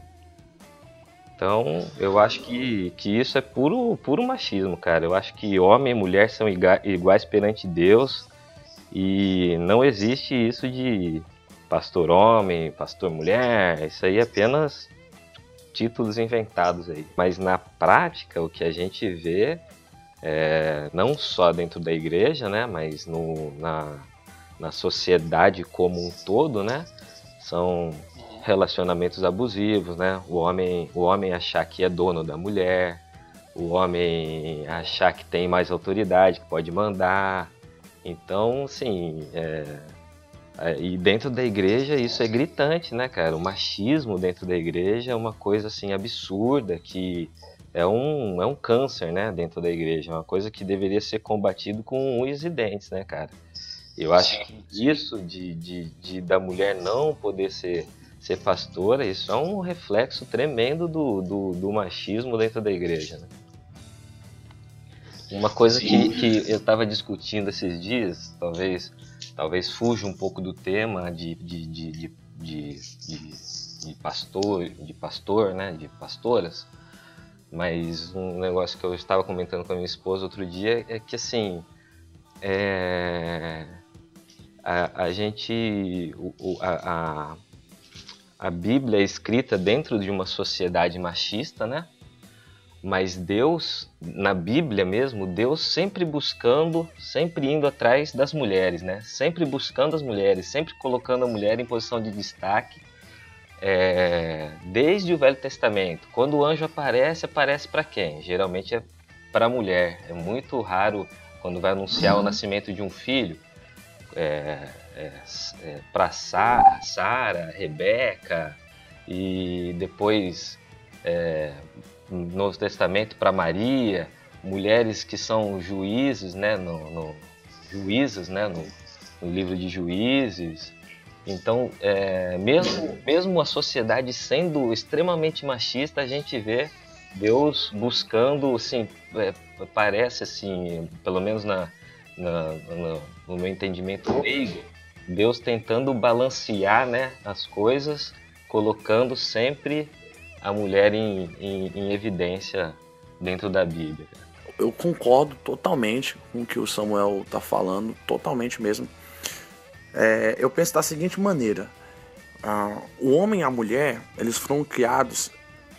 Então, eu acho que, que isso é puro, puro machismo, cara. Eu acho que homem e mulher são iguais perante Deus e não existe isso de pastor homem, pastor mulher. Isso aí é apenas títulos inventados aí. Mas na prática, o que a gente vê, é, não só dentro da igreja, né, mas no, na, na sociedade como um todo, né, são relacionamentos abusivos, né? O homem, o homem achar que é dono da mulher, o homem achar que tem mais autoridade, que pode mandar. Então, sim, é, é, e dentro da igreja isso é gritante, né, cara? O machismo dentro da igreja é uma coisa assim absurda que é um, é um câncer, né, dentro da igreja, é uma coisa que deveria ser combatido com unhas e dentes, né, cara? Eu acho que isso de, de, de da mulher não poder ser, ser pastora, isso é um reflexo tremendo do, do, do machismo dentro da igreja, né? Uma coisa que, que eu estava discutindo esses dias, talvez talvez fuja um pouco do tema de, de, de, de, de, pastor, de pastor, né, de pastoras, mas um negócio que eu estava comentando com a minha esposa outro dia é que assim é, a, a gente o, a, a, a Bíblia é escrita dentro de uma sociedade machista, né? mas Deus, na Bíblia mesmo, Deus sempre buscando, sempre indo atrás das mulheres, né? Sempre buscando as mulheres, sempre colocando a mulher em posição de destaque, é, desde o Velho Testamento. Quando o anjo aparece, aparece para quem? Geralmente é para a mulher. É muito raro quando vai anunciar o nascimento de um filho. É, é, é para Sara, Rebeca e depois é, no Novo Testamento para Maria, mulheres que são juízes, né, no, no juízes, né, no, no, livro de Juízes. Então, é, mesmo mesmo a sociedade sendo extremamente machista, a gente vê Deus buscando, assim, é, parece assim, pelo menos na, na no, no meu entendimento leigo, Deus tentando balancear, né, as coisas, colocando sempre a mulher em, em, em evidência dentro da Bíblia. Eu concordo totalmente com o que o Samuel está falando, totalmente mesmo. É, eu penso da seguinte maneira: o homem e a mulher eles foram criados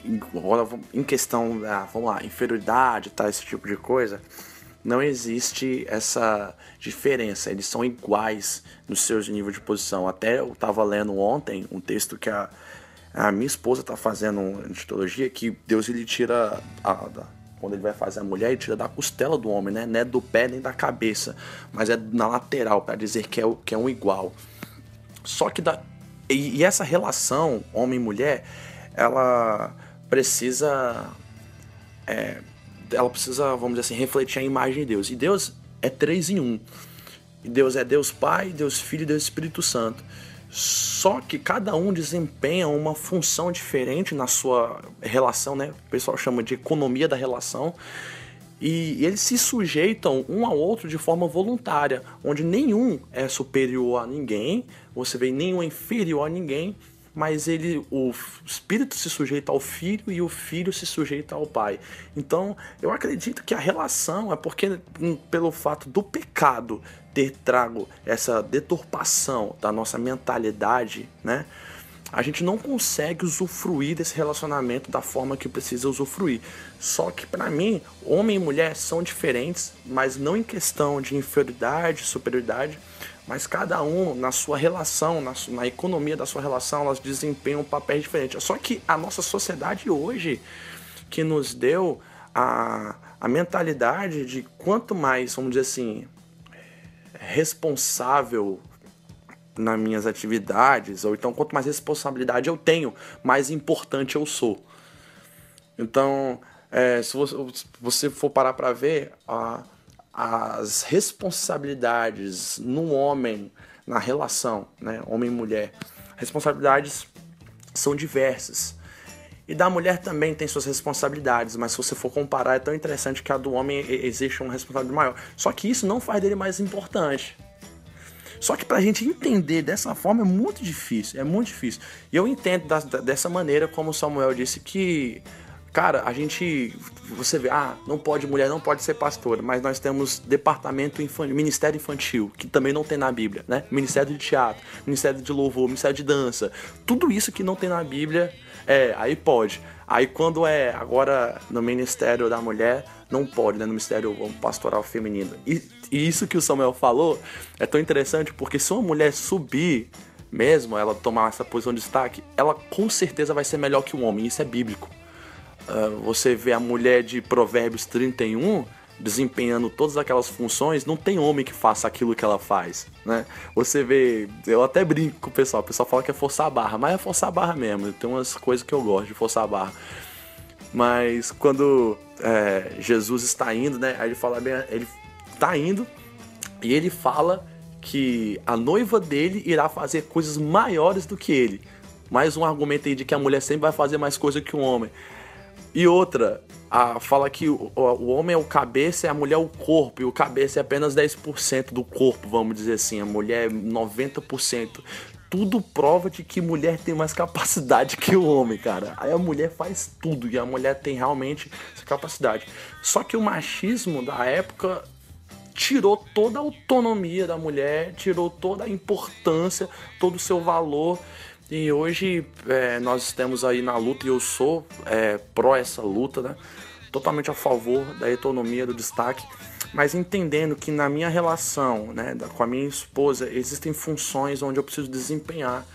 em, em questão da, vamos lá, inferioridade, tá, esse tipo de coisa. Não existe essa diferença, eles são iguais nos seus níveis de posição. Até eu estava lendo ontem um texto que a a minha esposa tá fazendo uma teologia que Deus ele tira a, a, quando ele vai fazer a mulher, ele tira da costela do homem, né? Não é do pé nem da cabeça, mas é na lateral para dizer que é, que é um igual. Só que da e, e essa relação homem mulher, ela precisa é, ela precisa, vamos dizer assim, refletir a imagem de Deus. E Deus é três em um. E Deus é Deus Pai, Deus Filho e Deus Espírito Santo. Só que cada um desempenha uma função diferente na sua relação, né? O pessoal chama de economia da relação. E eles se sujeitam um ao outro de forma voluntária, onde nenhum é superior a ninguém, você vê nenhum é inferior a ninguém, mas ele, o espírito se sujeita ao filho e o filho se sujeita ao pai. Então, eu acredito que a relação é porque, hum, pelo fato do pecado ter trago essa deturpação da nossa mentalidade, né? A gente não consegue usufruir desse relacionamento da forma que precisa usufruir. Só que para mim, homem e mulher são diferentes, mas não em questão de inferioridade, superioridade, mas cada um na sua relação, na, na economia da sua relação, elas desempenham um papel diferente. Só que a nossa sociedade hoje, que nos deu a, a mentalidade de quanto mais, vamos dizer assim, responsável nas minhas atividades, ou então quanto mais responsabilidade eu tenho, mais importante eu sou. Então, é, se você for parar para ver, a- as responsabilidades no homem, na relação, né, homem e mulher, responsabilidades são diversas. E da mulher também tem suas responsabilidades, mas se você for comparar, é tão interessante que a do homem existe uma responsabilidade maior. Só que isso não faz dele mais importante. Só que pra gente entender dessa forma é muito difícil, é muito difícil. E eu entendo da- da- dessa maneira, como o Samuel disse, que, cara, a gente. Você vê, ah, não pode, mulher não pode ser pastora, mas nós temos departamento infantil, ministério infantil, que também não tem na Bíblia, né? Ministério de teatro, ministério de louvor, ministério de dança. Tudo isso que não tem na Bíblia, é, aí pode. Aí quando é agora no ministério da mulher, não pode, né? No ministério pastoral feminino. E, e isso que o Samuel falou é tão interessante porque se uma mulher subir mesmo, ela tomar essa posição de destaque, ela com certeza vai ser melhor que o homem. Isso é bíblico. Ah, você vê a mulher de Provérbios 31 desempenhando todas aquelas funções, não tem homem que faça aquilo que ela faz, né? Você vê, eu até brinco com o pessoal, o pessoal fala que é forçar a barra, mas é forçar a barra mesmo. Tem umas coisas que eu gosto de forçar a barra. Mas quando é, Jesus está indo, né? Aí ele fala bem, ele está indo e ele fala que a noiva dele irá fazer coisas maiores do que ele. Mais um argumento aí de que a mulher sempre vai fazer mais coisa que o homem. E outra, a, fala que o, o- homem é o cabeça e a mulher é o corpo, e o cabeça é apenas 10% do corpo, vamos dizer assim, a mulher é 90%. Tudo prova de que mulher tem mais capacidade que o homem, cara. Aí a mulher faz tudo e a mulher tem realmente essa capacidade. Só que o machismo da época tirou toda a autonomia da mulher, tirou toda a importância, todo o seu valor. E hoje é, nós estamos aí na luta e eu sou é, pró essa luta, né? Totalmente a favor da autonomia, do destaque, mas entendendo que na minha relação né, com a minha esposa existem funções onde eu preciso desempenhar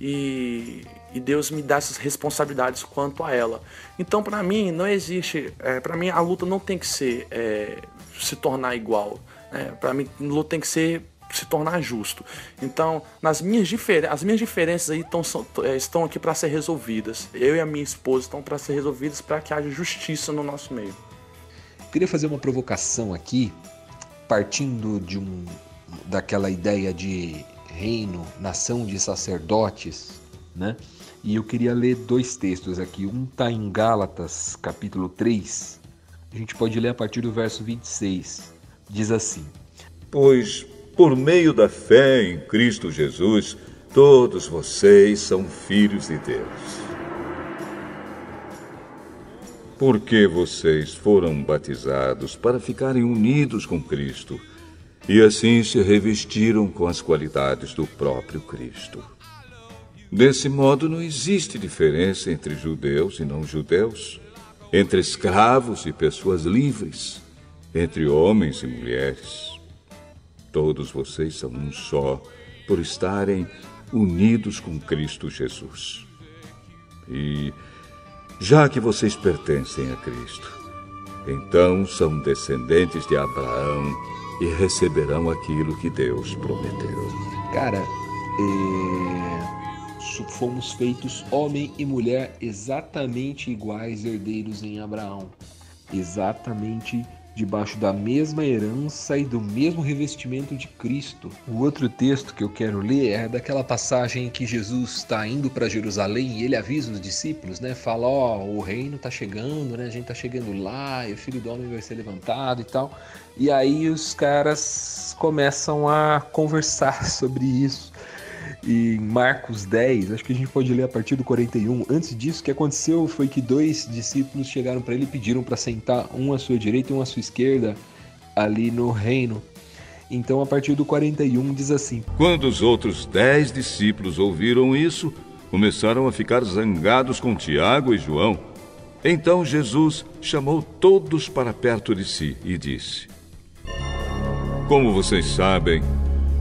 e, e Deus me dá essas responsabilidades quanto a ela. Então, para mim, não existe. É, para mim, a luta não tem que ser é, se tornar igual. Né? Para mim, a luta tem que ser se tornar justo. Então, nas minhas diferen as minhas diferenças aí tão, são- é, estão aqui para ser resolvidas. Eu e a minha esposa estão para ser resolvidas para que haja justiça no nosso meio. Queria fazer uma provocação aqui, partindo de um daquela ideia de reino, nação de sacerdotes, né? E eu queria ler dois textos aqui. Um está em Gálatas, capítulo 3. A gente pode ler a partir do verso 26. Diz assim: Pois, por meio da fé em Cristo Jesus, todos vocês são filhos de Deus. Porque vocês foram batizados para ficarem unidos com Cristo e assim se revestiram com as qualidades do próprio Cristo. Desse modo, não existe diferença entre judeus e não judeus, entre escravos e pessoas livres, entre homens e mulheres. Todos vocês são um só por estarem unidos com Cristo Jesus. E já que vocês pertencem a Cristo, então são descendentes de Abraão e receberão aquilo que Deus prometeu. Cara, é, fomos feitos homem e mulher exatamente iguais herdeiros em Abraão. Exatamente debaixo da mesma herança e do mesmo revestimento de Cristo. O outro texto que eu quero ler é daquela passagem em que Jesus está indo para Jerusalém e ele avisa os discípulos, né? Fala, ó, o reino está chegando, né? A gente está chegando lá, e o filho do homem vai ser levantado e tal. E aí os caras começam a conversar sobre isso. Em Marcos 10, acho que a gente pode ler a partir do 41. Antes disso, o que aconteceu foi que dois discípulos chegaram para ele e pediram para sentar um à sua direita e um à sua esquerda ali no reino. Então, a partir do 41 diz assim: Quando os outros dez discípulos ouviram isso, começaram a ficar zangados com Tiago e João. Então Jesus chamou todos para perto de si e disse: Como vocês sabem,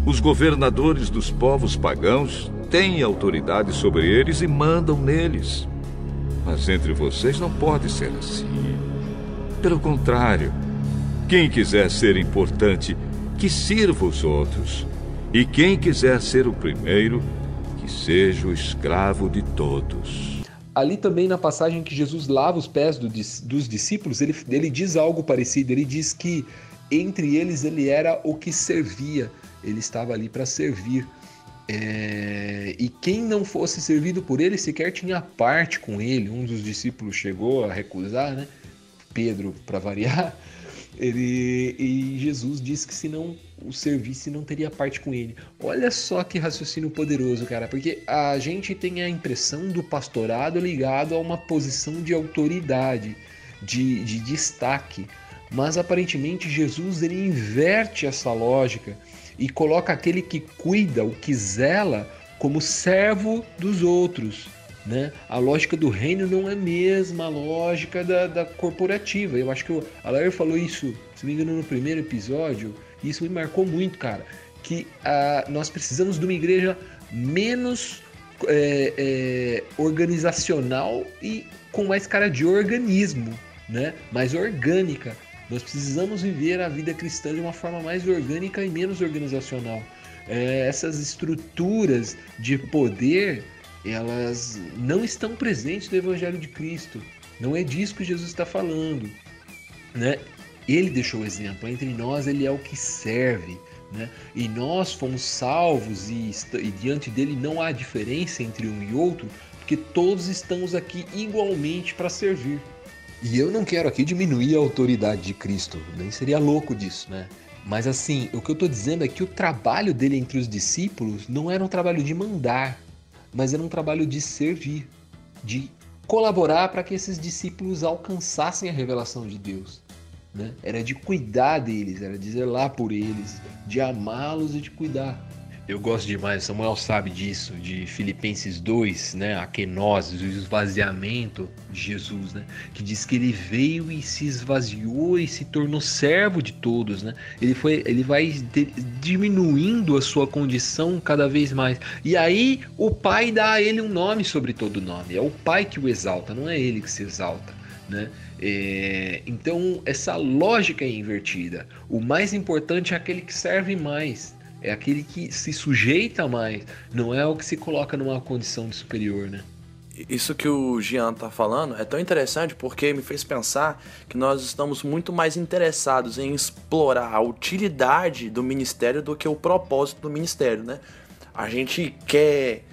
os governadores dos povos pagãos têm autoridade sobre eles e mandam neles. Mas entre vocês não pode ser assim. Pelo contrário, quem quiser ser importante, que sirva os outros. E quem quiser ser o primeiro, que seja o escravo de todos. Ali também na passagem que Jesus lava os pés do dos discípulos, ele, ele diz algo parecido. Ele diz que entre eles ele era o que servia. Ele estava ali para servir. É, e quem não fosse servido por ele sequer tinha parte com ele. Um dos discípulos chegou a recusar, né? Pedro, para variar. Ele, e Jesus disse que se não o servisse, não teria parte com ele. Olha só que raciocínio poderoso, cara, porque a gente tem a impressão do pastorado ligado a uma posição de autoridade, de, de destaque. Mas aparentemente Jesus ele inverte essa lógica e coloca aquele que cuida, o que zela, como servo dos outros. Né? A lógica do reino não é a mesma lógica da, da corporativa. Eu acho que o Alair falou isso, se não me engano, no primeiro episódio, e isso me marcou muito, cara. Que ah, nós precisamos de uma igreja menos é, é, organizacional e com mais cara de organismo, né? mais orgânica. Nós precisamos viver a vida cristã de uma forma mais orgânica e menos organizacional. É, essas estruturas de poder elas não estão presentes no Evangelho de Cristo. Não é disso que Jesus está falando. Né? Ele deixou o exemplo. Entre nós, ele é o que serve. Né? E nós fomos salvos e, e diante dele não há diferença entre um e outro, porque todos estamos aqui igualmente para servir. E eu não quero aqui diminuir a autoridade de Cristo, nem seria louco disso, né? Mas assim, o que eu estou dizendo é que o trabalho dele entre os discípulos não era um trabalho de mandar, mas era um trabalho de servir, de colaborar para que esses discípulos alcançassem a revelação de Deus. Né? Era de cuidar deles, era de zelar por eles, de amá-los e de cuidar. Eu gosto demais, Samuel sabe disso, de Filipenses 2, né? A o esvaziamento de Jesus, né? Que diz que ele veio e se esvaziou e se tornou servo de todos, né? Ele, foi, ele vai de, diminuindo a sua condição cada vez mais. E aí o pai dá a ele um nome sobre todo nome. É o pai que o exalta, não é ele que se exalta, né? É, então essa lógica é invertida. O mais importante é aquele que serve mais é aquele que se sujeita mais, não é o que se coloca numa condição de superior, né? Isso que o Jean tá falando é tão interessante porque me fez pensar que nós estamos muito mais interessados em explorar a utilidade do ministério do que o propósito do ministério, né? A gente quer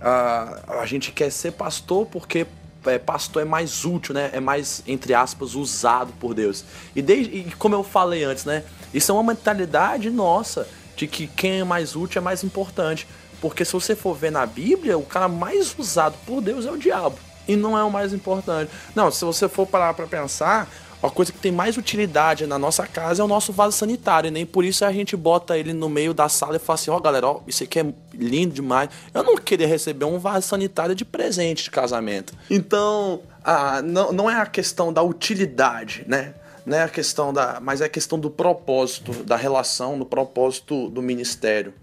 a, a gente quer ser pastor porque é, pastor é mais útil, né? É mais, entre aspas, usado por Deus. E, desde, e como eu falei antes, né? Isso é uma mentalidade nossa de que quem é mais útil é mais importante. Porque se você for ver na Bíblia, o cara mais usado por Deus é o diabo. E não é o mais importante. Não, se você for parar pra pensar, a coisa que tem mais utilidade na nossa casa é o nosso vaso sanitário. E nem por isso a gente bota ele no meio da sala e fala assim: ó, oh, galera, ó, isso aqui é lindo demais. Eu não queria receber um vaso sanitário de presente de casamento. Então, ah, não, não é a questão da utilidade, né? Não é a questão da. Mas é a questão do propósito, da relação, do propósito do ministério.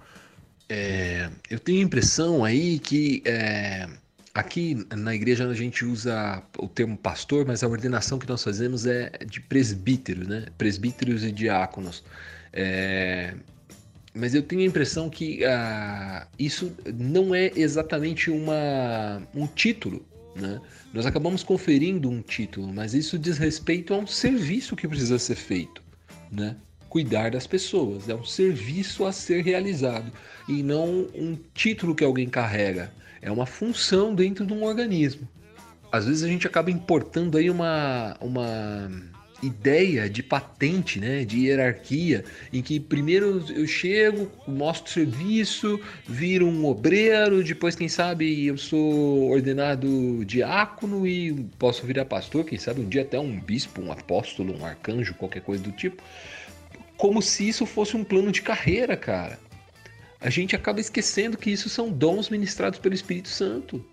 É, eu tenho a impressão aí que é, aqui na igreja a gente usa o termo pastor, mas a ordenação que nós fazemos é de presbíteros, né? Presbíteros e diáconos. É, mas eu tenho a impressão que ah, isso não é exatamente uma, um título, né? Nós acabamos conferindo um título, mas isso diz respeito a um serviço que precisa ser feito, né? Cuidar das pessoas é um serviço a ser realizado e não um título que alguém carrega. É uma função dentro de um organismo. Às vezes a gente acaba importando aí uma, uma ideia de patente, né, de hierarquia, em que primeiro eu chego, mostro serviço, viro um obreiro, depois quem sabe eu sou ordenado diácono e posso virar pastor, quem sabe um dia até um bispo, um apóstolo, um arcanjo, qualquer coisa do tipo. Como se isso fosse um plano de carreira, cara. A gente acaba esquecendo que isso são dons ministrados pelo Espírito Santo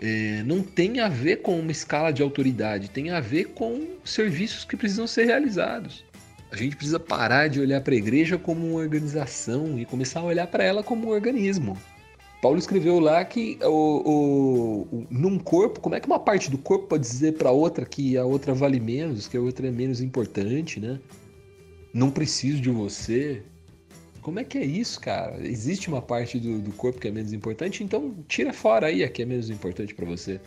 é, não tem a ver com uma escala de autoridade, tem a ver com serviços que precisam ser realizados. A gente precisa parar de olhar para a igreja como uma organização e começar a olhar para ela como um organismo. Paulo escreveu lá que o, o, num corpo, como é que uma parte do corpo pode dizer para outra que a outra vale menos, que a outra é menos importante, né? Não preciso de você. Como é que é isso, cara? Existe uma parte do, do corpo que é menos importante, então tira fora aí a que é menos importante para você.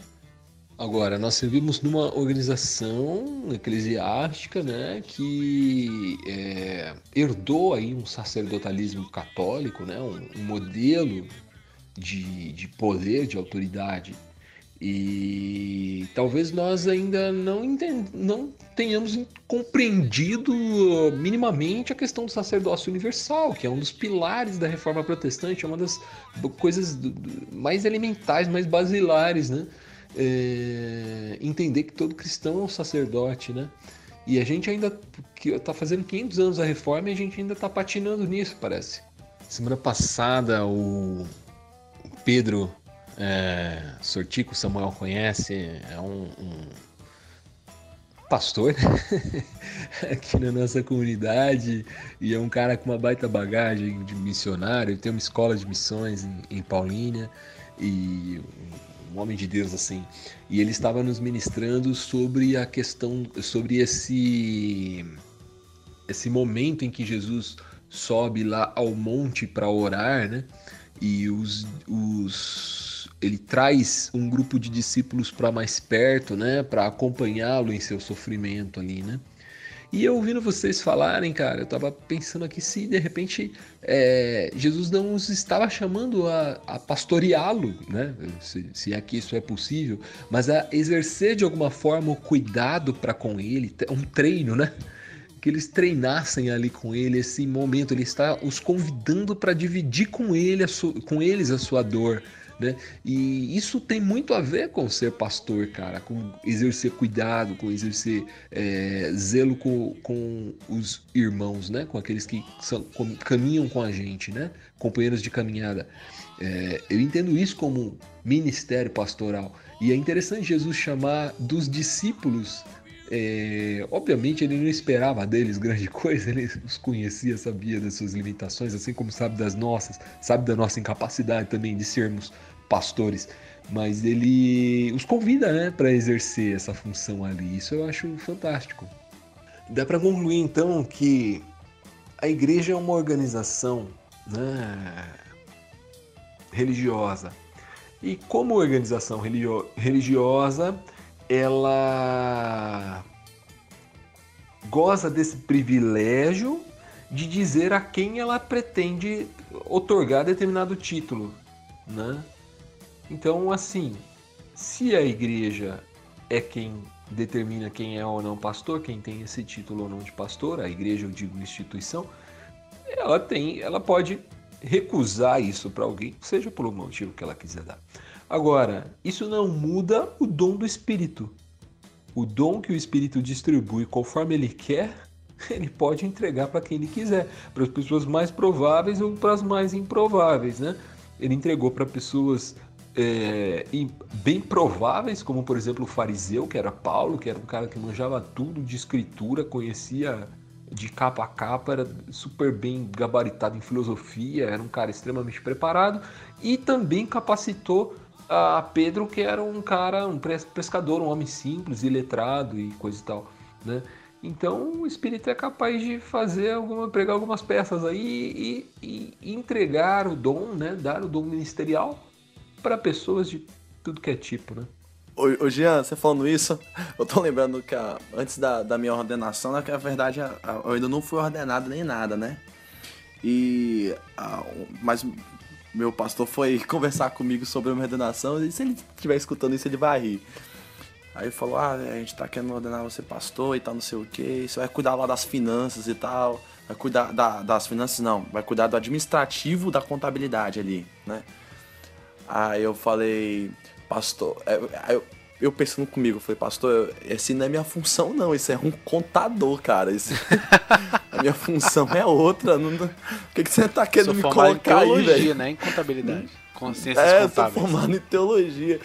Agora, nós servimos numa organização eclesiástica, né, que é, herdou aí um sacerdotalismo católico, né, um, um modelo de, de poder, de autoridade e talvez nós ainda não, entend... não tenhamos compreendido minimamente a questão do sacerdócio universal, que é um dos pilares da reforma protestante, é uma das coisas mais elementares, mais basilares, né? É... entender que todo cristão é um sacerdote, né? E a gente ainda está fazendo 500 anos a reforma e a gente ainda está patinando nisso, parece. Semana passada o Pedro é, Sortico Samuel conhece, é um, um pastor aqui na nossa comunidade e é um cara com uma baita bagagem de missionário, tem uma escola de missões em, em Paulínia e um homem de Deus assim. E ele estava nos ministrando sobre a questão, sobre esse esse momento em que Jesus sobe lá ao monte para orar, né? E os, os ele traz um grupo de discípulos para mais perto, né, para acompanhá-lo em seu sofrimento ali, né? E eu ouvindo vocês falarem, cara, eu tava pensando aqui se de repente é, Jesus não os estava chamando a, a pastoreá-lo, né? Se, se é que isso é possível, mas a exercer de alguma forma o cuidado para com ele, um treino, né? Que eles treinassem ali com ele esse momento, ele está os convidando para dividir com ele, com eles a sua dor, né? E isso tem muito a ver com ser pastor, cara, com exercer cuidado, com exercer é, zelo com, com os irmãos, né? Com aqueles que são, com, caminham com a gente, né? Companheiros de caminhada. É, eu entendo isso como ministério pastoral. E é interessante Jesus chamar dos discípulos é, obviamente ele não esperava deles grande coisa, ele os conhecia, sabia das suas limitações, assim como sabe das nossas, sabe da nossa incapacidade também de sermos pastores, mas ele os convida, né, para exercer essa função ali. Isso eu acho fantástico. Dá para concluir então que a igreja é uma organização, né, religiosa. E como organização religio religiosa, ela goza desse privilégio de dizer a quem ela pretende otorgar determinado título, né? Então, assim, se a igreja é quem determina quem é ou não pastor, quem tem esse título ou não de pastor, a igreja eu digo instituição, ela tem, ela pode recusar isso para alguém, seja um motivo que ela quiser dar. Agora, isso não muda o dom do Espírito. O dom que o Espírito distribui conforme ele quer, ele pode entregar para quem ele quiser, para as pessoas mais prováveis ou para as mais improváveis, né? Ele entregou para pessoas é, bem prováveis, como por exemplo o fariseu, que era Paulo, que era um cara que manjava tudo de escritura, conhecia de capa a capa, era super bem gabaritado em filosofia, era um cara extremamente preparado e também capacitou a Pedro, que era um cara, um pescador, um homem simples, iletrado e coisa e tal, né? Então o espírito é capaz de fazer alguma, pregar algumas peças aí e, e, entregar o dom, né? Dar o dom ministerial para pessoas de tudo que é tipo, né? Ô, ô Jean, você falando isso, eu tô lembrando que a, antes da, da minha ordenação, na né, verdade eu ainda não fui ordenado nem nada, né? E. A, mas meu pastor foi conversar comigo sobre a minha ordenação e se ele estiver escutando isso, ele vai rir. Aí falou, ah, a gente tá querendo ordenar você pastor e tal, não sei o que. Você vai cuidar lá das finanças e tal. Vai cuidar da- das finanças, não. Vai cuidar do administrativo da contabilidade ali, né? Aí eu falei, pastor. é, aí Eu, eu pensando comigo, eu falei, pastor, esse não é minha função, não. Isso é um contador, cara. Isso, a minha função é outra. Não, que, que você tá querendo me formado em colocar aí, teologia, velho? né? Em contabilidade. Consciências É, eu sou contábeis. formado em teologia.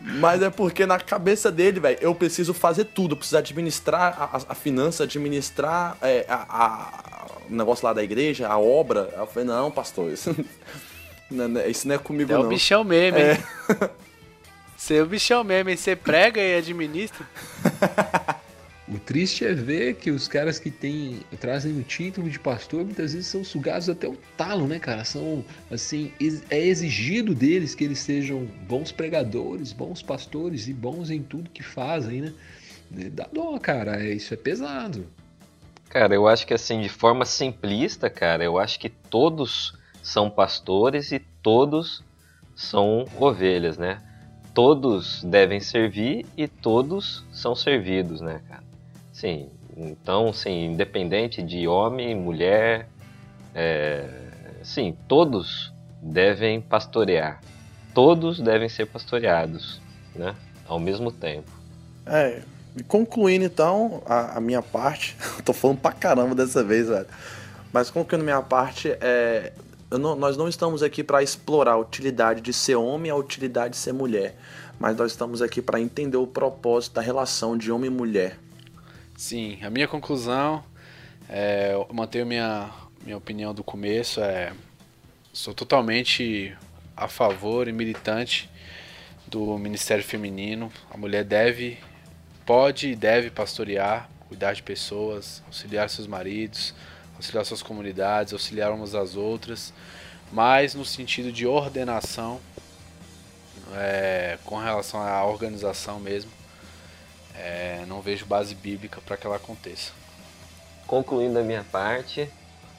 Mas é porque na cabeça dele, velho, eu preciso fazer tudo. Eu preciso administrar a, a- a finança, administrar é, a, o negócio lá da igreja, a obra. Eu falei, não, pastor, isso não, não- isso não é comigo, É não. o bichão mesmo, hein? É. Você é o bichão mesmo, hein? Você prega e administra. O triste é ver que os caras que têm, trazem o título de pastor muitas vezes são sugados até o talo, né, cara? São, assim, é exigido deles que eles sejam bons pregadores, bons pastores e bons em tudo que fazem, né? Dá dó, cara, é- isso é pesado. Cara, eu acho que assim, de forma simplista, cara, eu acho que todos são pastores e todos são ovelhas, né? Todos devem servir e todos são servidos, né, cara? Sim, então, sim, independente de homem, mulher, é, sim, todos devem pastorear. Todos devem ser pastoreados, né? Ao mesmo tempo. É, concluindo então a, a minha parte, tô falando pra caramba dessa vez, velho. Mas concluindo minha parte, é, não- nós não estamos aqui pra explorar a utilidade de ser homem a utilidade de ser mulher. Mas nós estamos aqui pra entender o propósito da relação de homem e mulher. Sim, a minha conclusão, é, eu mantenho minha, minha opinião do começo, é, sou totalmente a favor e militante do Ministério Feminino. A mulher deve, pode e deve pastorear, cuidar de pessoas, auxiliar seus maridos, auxiliar suas comunidades, auxiliar umas às outras, mas no sentido de ordenação, é, com relação à organização mesmo. É, não vejo base bíblica para que ela aconteça. Concluindo a minha parte,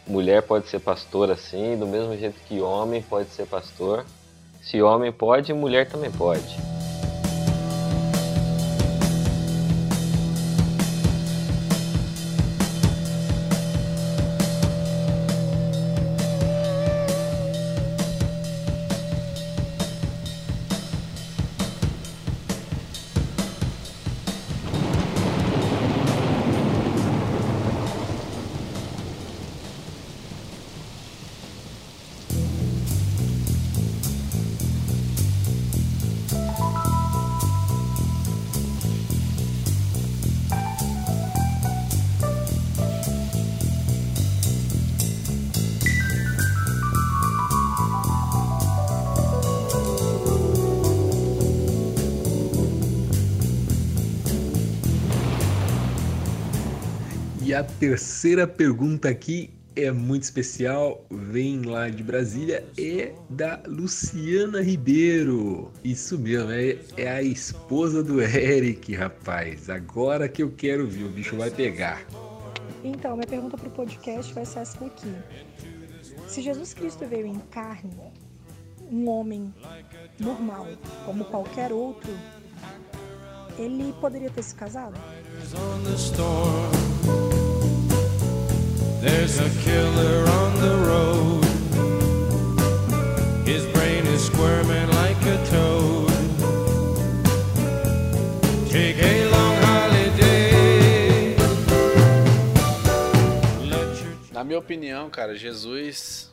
mulher pode ser pastora sim, do mesmo jeito que homem pode ser pastor. Se homem pode, mulher também pode. Terceira pergunta aqui é muito especial, vem lá de Brasília, é da Luciana Ribeiro. Isso mesmo, é, é a esposa do Eric, rapaz. Agora que eu quero ver, o bicho vai pegar. Então, minha pergunta para o podcast vai ser essa daqui. Se Jesus Cristo veio em carne, um homem normal, como qualquer outro, ele poderia ter se casado? There's a killer on the road. His brain is squirming like a toad. Take a long holiday. Na minha opinião, cara, Jesus,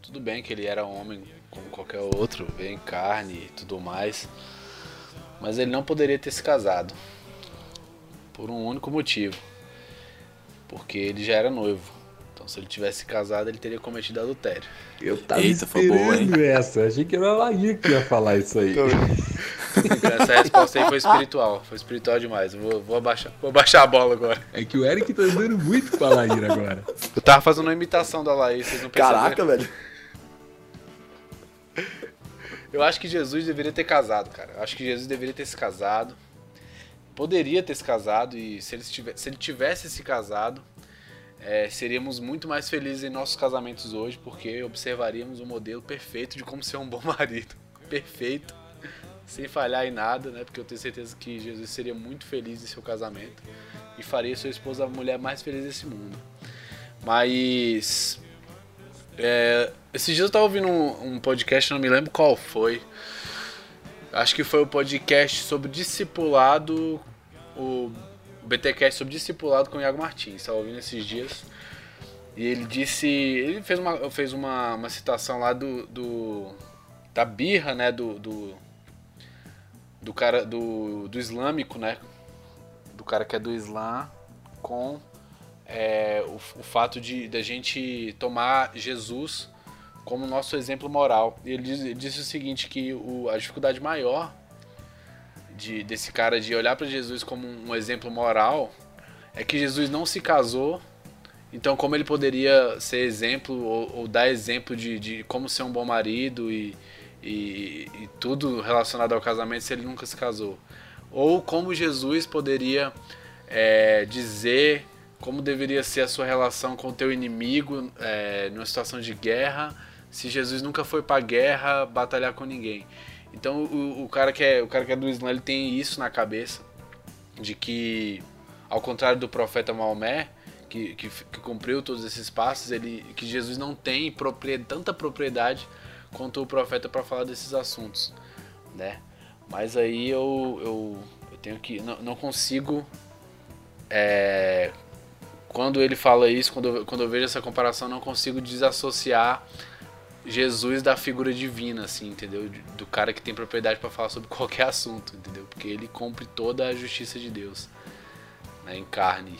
tudo bem que ele era homem como qualquer outro, veio em carne e tudo mais, mas ele não poderia ter se casado por um único motivo, porque ele já era noivo. Então, se ele tivesse casado, ele teria cometido adultério. Eu tava esperando essa, achei que era a Laís que ia falar isso aí. Então, essa resposta aí foi espiritual, foi espiritual demais. Vou, vou, abaixar, vou abaixar a bola agora. É que o Eric tá andando muito com a Laís agora. Eu tava fazendo uma imitação da Laís, vocês não perceberam? Caraca, velho. Eu acho que Jesus deveria ter casado, cara. Eu acho que Jesus deveria ter se casado. Poderia ter se casado e se ele, tivesse, se ele tivesse se casado, é, seríamos muito mais felizes em nossos casamentos hoje, porque observaríamos o modelo perfeito de como ser um bom marido. Perfeito. sem falhar em nada, né? Porque eu tenho certeza que Jesus seria muito feliz em seu casamento e faria sua esposa a mulher mais feliz desse mundo. Mas é, dias eu tava ouvindo um, um podcast, não me lembro qual foi. Acho que foi o podcast sobre discipulado, o BTcast sobre discipulado com o Iago Martins. Estava ouvindo esses dias. E ele disse. Ele fez uma, fez uma, uma citação lá do, do. da birra, né? Do. do, do cara. Do, do islâmico, né? Do cara que é do Islã com é, o, o fato de da gente tomar Jesus como nosso exemplo moral. Ele, ele disse o seguinte, que o, a dificuldade maior de, desse cara de olhar para Jesus como um exemplo moral é que Jesus não se casou então, como ele poderia ser exemplo ou, ou dar exemplo de, de, como ser um bom marido e, e, e, tudo relacionado ao casamento se ele nunca se casou? Ou como Jesus poderia é, dizer como deveria ser a sua relação com o teu inimigo é, numa situação de guerra se Jesus nunca foi para guerra batalhar com ninguém? Então, o, o, cara que é, o cara que é do Islã ele tem isso na cabeça de que, ao contrário do profeta Maomé, que, que, que, cumpriu todos esses passos, ele, que Jesus não tem propriedade, tanta propriedade quanto o profeta para falar desses assuntos, né? Mas aí eu, eu, eu tenho que não, não consigo é, quando ele fala isso, quando quando eu vejo essa comparação, não consigo desassociar Jesus da figura divina, assim, entendeu? Do cara que tem propriedade para falar sobre qualquer assunto, entendeu? Porque ele cumpre toda a justiça de Deus né, em carne.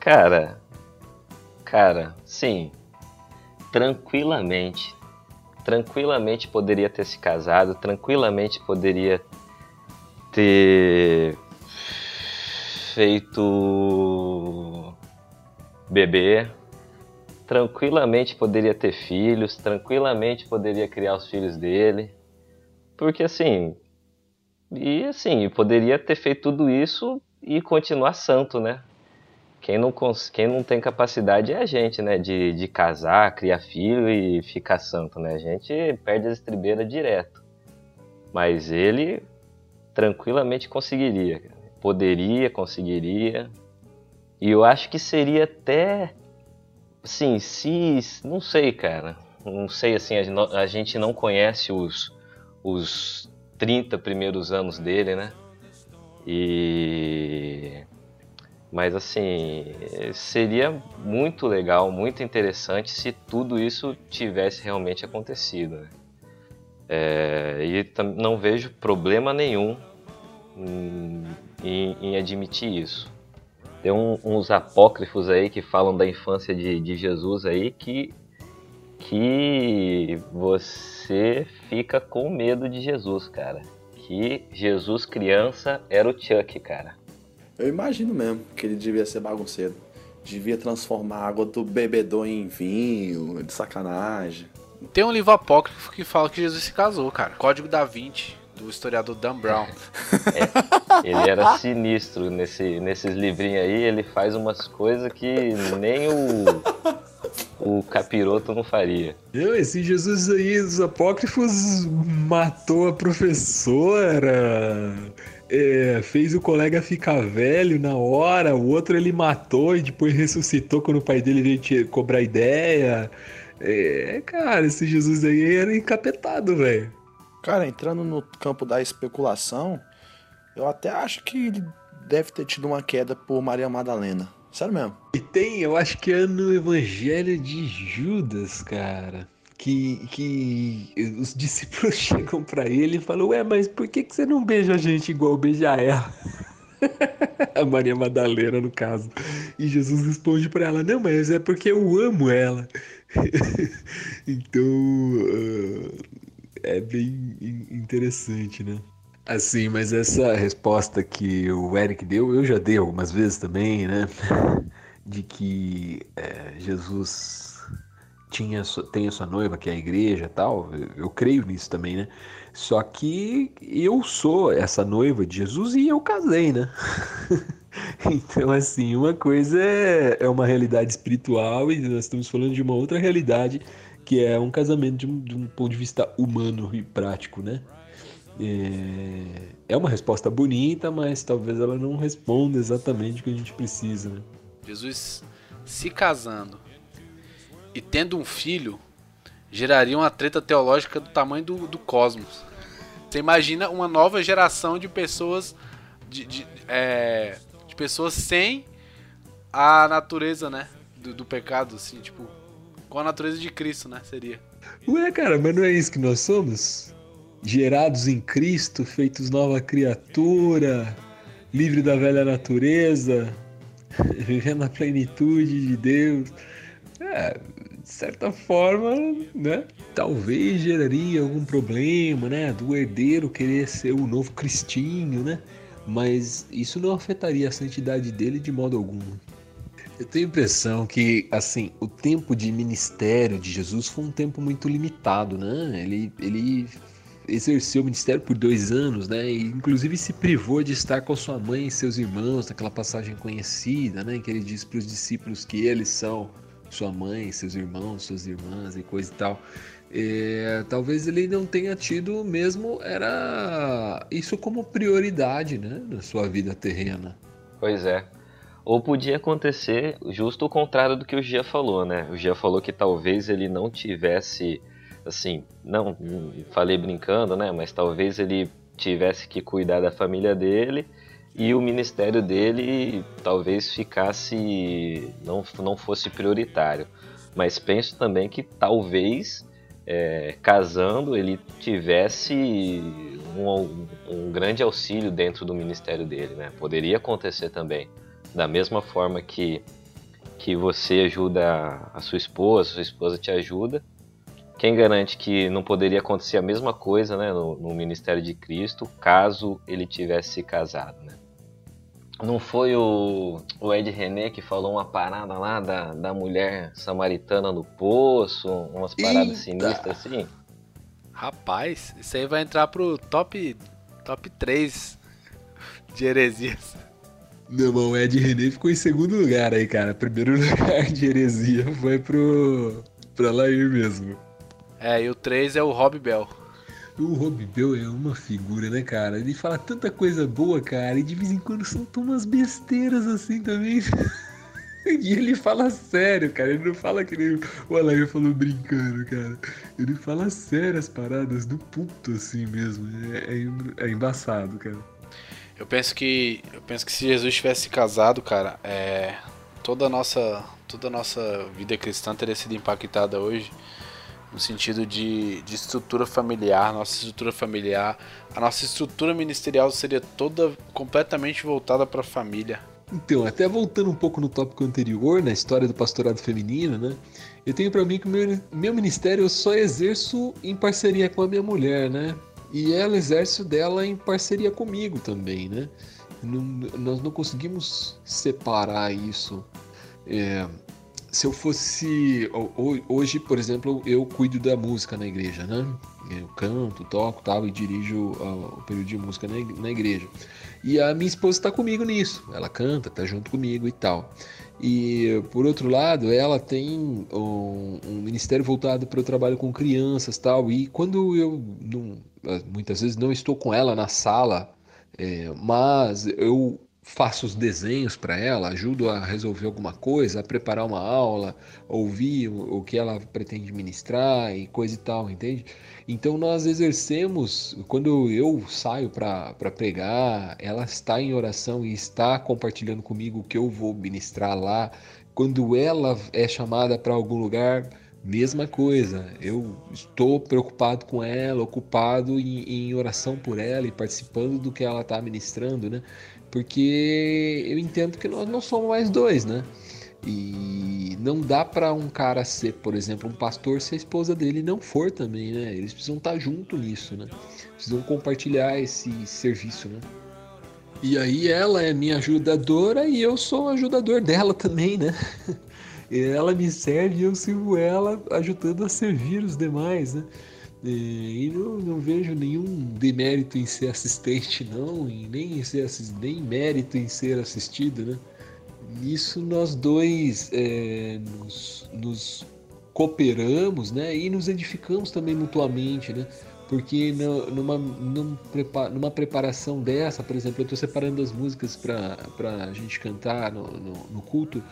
Cara, Cara, sim. Tranquilamente. Tranquilamente poderia ter se casado, tranquilamente poderia ter feito bebê, tranquilamente poderia ter filhos, tranquilamente poderia criar os filhos dele. Porque assim, e assim, poderia ter feito tudo isso e continuar santo, né? Quem não, quem não tem capacidade é a gente, né? De, de casar, criar filho e ficar santo, né? A gente perde as estribeiras direto. Mas ele tranquilamente conseguiria. Poderia, conseguiria. E eu acho que seria até. Assim, se. Não sei, cara. Não sei, assim, a gente não conhece os, os 30 primeiros anos dele, né? E mas assim, seria muito legal, muito interessante se tudo isso tivesse realmente acontecido. Né? É, e não vejo problema nenhum em, em admitir isso. Tem um, uns apócrifos aí que falam da infância de, de Jesus aí que, que você fica com medo de Jesus, cara. Que Jesus criança era o Chuck, cara. Eu imagino mesmo que ele devia ser bagunceiro. Devia transformar a água do bebedor em vinho, de sacanagem. Tem um livro apócrifo que fala que Jesus se casou, cara. Código da Vinci, do historiador Dan Brown. É, ele era sinistro nesse, nesses livrinhos aí, ele faz umas coisas que nem o, o capiroto não faria. Eu, esse Jesus aí dos apócrifos matou a professora é, fez o colega ficar velho na hora, o outro ele matou e depois ressuscitou quando o pai dele veio te cobrar ideia. É, cara, esse Jesus aí era encapetado, velho. Cara, entrando no campo da especulação, eu até acho que ele deve ter tido uma queda por Maria Madalena. Sério mesmo. E tem, eu acho que é no Evangelho de Judas, cara que, que os discípulos chegam para ele e falam: Ué, mas por que, que você não beija a gente igual beija ela? a Maria Madalena, no caso. E Jesus responde para ela: Não, mas é porque eu amo ela. então, uh, é bem interessante, né? Assim, mas essa resposta que o Eric deu, eu já dei algumas vezes também, né? De que é, Jesus tinha, tem a sua noiva, que é a igreja tal, eu, creio nisso também, né? Só que eu sou essa noiva de Jesus e eu casei, né? então, assim, uma coisa é, é uma realidade espiritual e nós estamos falando de uma outra realidade que é um casamento de um, de um ponto de vista humano e prático, né? É, é uma resposta bonita, mas talvez ela não responda exatamente o que a gente precisa, né? Jesus se casando e tendo um filho geraria uma treta teológica do tamanho do, do cosmos. Você imagina uma nova geração de pessoas de, de, é, de pessoas sem a natureza, né? Do, do pecado, assim, tipo, com a natureza de Cristo, né? Seria. Ué, cara, mas não é isso que nós somos? Gerados em Cristo, feitos nova criatura, livre da velha natureza, vivendo a plenitude de Deus. É, de certa forma, né? Talvez geraria algum problema, né? Do herdeiro querer ser o novo cristinho, né? Mas isso não afetaria a santidade dele de modo algum. Eu tenho a impressão que, assim, o tempo de ministério de Jesus foi um tempo muito limitado, né? Ele, ele exerceu o ministério por dois anos, né? E inclusive se privou de estar com sua mãe e seus irmãos, naquela passagem conhecida, né? Que ele diz para os discípulos que eles são sua mãe, seus irmãos, suas irmãs e coisa e tal. É, talvez ele não tenha tido mesmo era isso como prioridade, né, na sua vida terrena. Pois é. Ou podia acontecer justo o contrário do que o Gia falou, né? O Gia falou que talvez ele não tivesse, assim, não, falei brincando, né? Mas talvez ele tivesse que cuidar da família dele e o ministério dele talvez ficasse, não, não fosse prioritário. Mas penso também que talvez é, casando ele tivesse um, um grande auxílio dentro do ministério dele, né? Poderia acontecer também da mesma forma que, que você ajuda a sua esposa, sua esposa te ajuda, quem garante que não poderia acontecer a mesma coisa né, no, no ministério de Cristo caso ele tivesse se casado? Né? Não foi o, o Ed René que falou uma parada lá da, da mulher samaritana no poço, umas paradas Eita. sinistras assim? Rapaz, isso aí vai entrar pro top, top 3 de heresias. Meu irmão, o Ed René ficou em segundo lugar aí, cara. Primeiro lugar de heresia foi pro. pra Lair mesmo. É, e o 3 é o Rob Bell. O Rob Bell é uma figura, né, cara? Ele fala tanta coisa boa, cara, e de vez em quando solta umas besteiras assim também. e ele fala sério, cara. Ele não fala que nem o Alair falou brincando, cara. Ele fala sério as paradas do puto assim mesmo. É, é, é embaçado, cara. Eu penso que eu penso que se Jesus tivesse casado, cara, é, toda a nossa toda a nossa vida cristã teria sido impactada hoje no sentido de, de estrutura familiar, nossa estrutura familiar, a nossa estrutura ministerial seria toda completamente voltada para a família. Então, até voltando um pouco no tópico anterior, na história do pastorado feminino, né? Eu tenho para mim que meu, meu ministério eu só exerço em parceria com a minha mulher, né? E ela exerce o dela em parceria comigo também, né? Não, nós não conseguimos separar isso. É, se eu fosse. Hoje, por exemplo, eu cuido da música na igreja, né? Eu canto, toco tal, e dirijo o período de música na, igreja. E a minha esposa está comigo nisso. Ela canta, tá junto comigo e tal. E por outro lado, ela tem um, um ministério voltado para o trabalho com crianças tal. E quando eu não, muitas vezes não estou com ela na sala, é, mas eu faço os desenhos para ela, ajudo a resolver alguma coisa, a preparar uma aula, ouvir o, o que ela pretende ministrar e coisa e tal, entende? Então nós exercemos, quando eu saio para pregar, ela está em oração e está compartilhando comigo o que eu vou ministrar lá. Quando ela é chamada para algum lugar, mesma coisa. Eu estou preocupado com ela, ocupado em, em oração por ela e participando do que ela está ministrando, né? Porque eu entendo que nós não somos mais dois, né? E não dá para um cara ser, por exemplo, um pastor se a esposa dele não for também, né? Eles precisam estar junto nisso, né? Precisam compartilhar esse serviço, né? E aí ela é minha ajudadora e eu sou o ajudador dela também, né? ela me serve e eu sirvo ela ajudando a servir os demais, né? E não, não, vejo nenhum demérito em ser assistente, não, e nem, em ser, nem mérito em ser assistido, né? Nisso nós dois é, nos, nos, cooperamos, né? E nos edificamos também mutuamente, né? Porque no- numa, numa preparação dessa, por exemplo, eu tô separando as músicas pra, pra gente cantar no, no, no culto,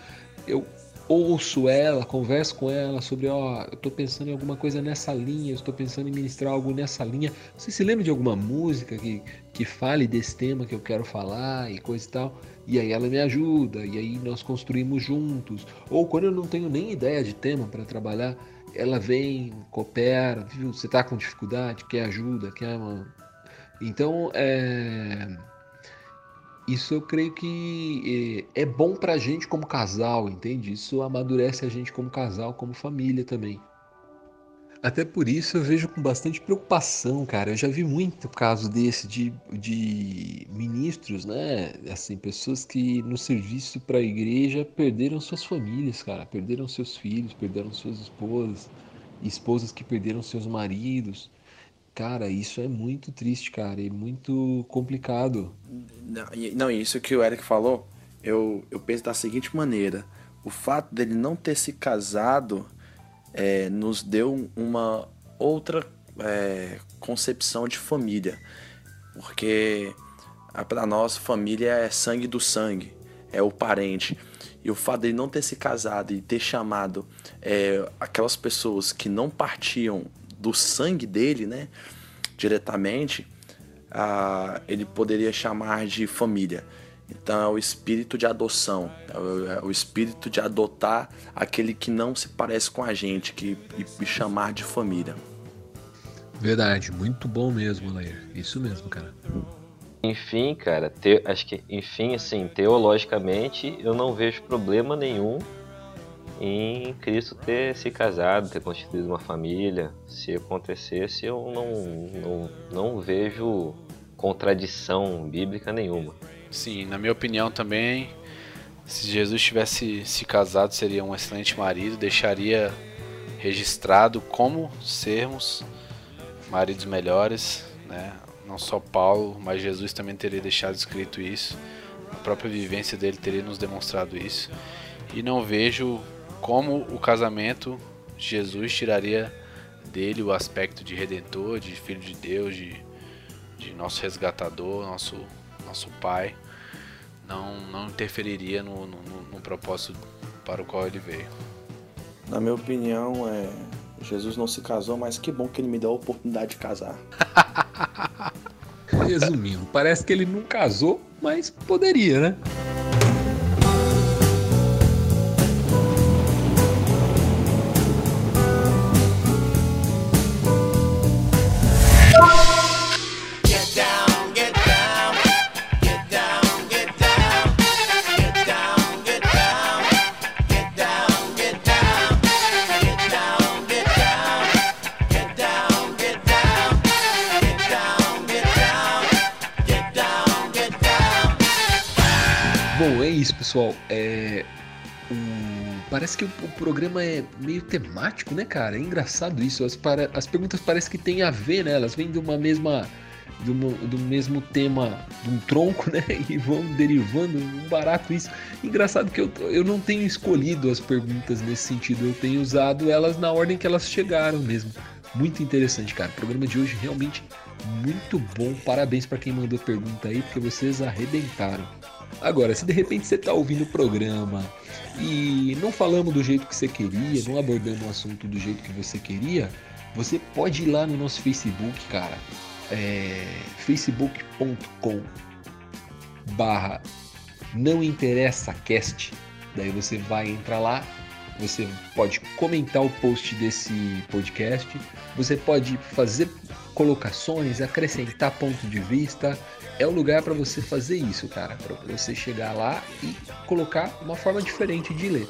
eu ouço ela, converso com ela sobre, ó, eu tô pensando em alguma coisa nessa linha, eu estou pensando em ministrar algo nessa linha. Você se lembra de alguma música que, que fale desse tema que eu quero falar e coisa e tal? E aí ela me ajuda, e aí nós construímos juntos. Ou quando eu não tenho nem ideia de tema para trabalhar, ela vem, coopera, viu? Você tá com dificuldade, quer ajuda, quer uma... Então, é... Isso eu creio que é é bom pra gente como casal, entende? Isso amadurece a gente como casal, como família também. Até por isso eu vejo com bastante preocupação, cara. Eu já vi muito caso desse de, de ministros, né? Assim, pessoas que no serviço para a igreja perderam suas famílias, cara. Perderam seus filhos, perderam suas esposas, esposas que perderam seus maridos. Cara, isso é muito triste, cara, e muito complicado. Não, não, isso que o Eric falou, eu, eu penso da seguinte maneira: o fato dele não ter se casado é, nos deu uma outra é, concepção de família. Porque para nós, família é sangue do sangue, é o parente. E o fato dele não ter se casado e ter chamado é, aquelas pessoas que não partiam do sangue dele, né, diretamente, ah, ele poderia chamar de família. Então é o espírito de adoção, é o, é o espírito de adotar aquele que não se parece com a gente, que e, e chamar de família. Verdade, muito bom mesmo, Lair. Isso mesmo, cara. Enfim, cara, te- acho que, enfim, assim, teologicamente, eu não vejo problema nenhum em Cristo ter se casado, ter constituído uma família. Se acontecesse, eu não, não, não vejo contradição bíblica nenhuma. Sim, na minha opinião também, se Jesus tivesse se casado, seria um excelente marido, deixaria registrado como sermos maridos melhores, né? Não só Paulo, mas Jesus também teria deixado escrito isso. A própria vivência dele teria nos demonstrado isso. E não vejo como o casamento de Jesus tiraria dele o aspecto de redentor, de filho de Deus, de, de nosso resgatador, nosso, nosso pai. Não, não interferiria no, no, no- no propósito para o qual ele veio. Na minha opinião, é, Jesus não se casou, mas que bom que ele me deu a oportunidade de casar. Resumindo, parece que ele não casou, mas poderia, né? Pessoal. É. Parece que o, programa é meio temático, né, cara? É engraçado isso. As, para- as perguntas parecem que têm a ver, né? Elas vêm de uma mesma. Uma- do mesmo tema, de um tronco, né? E vão derivando. Um barato isso. Engraçado que eu, eu não tenho escolhido as perguntas nesse sentido. Eu tenho usado elas na ordem que elas chegaram mesmo. Muito interessante, cara. O programa de hoje realmente muito bom. Parabéns para quem mandou pergunta aí, porque vocês arrebentaram. Agora, se de repente você está ouvindo o programa e não falamos do jeito que você queria, não abordamos o assunto do jeito que você queria, você pode ir lá no nosso Facebook, cara. É facebook.com barra não interessa cast. Daí você vai entrar lá, você pode comentar o post desse podcast, você pode fazer colocações, acrescentar ponto de vista. É o lugar para você fazer isso, cara, para você chegar lá e colocar uma forma diferente de ler.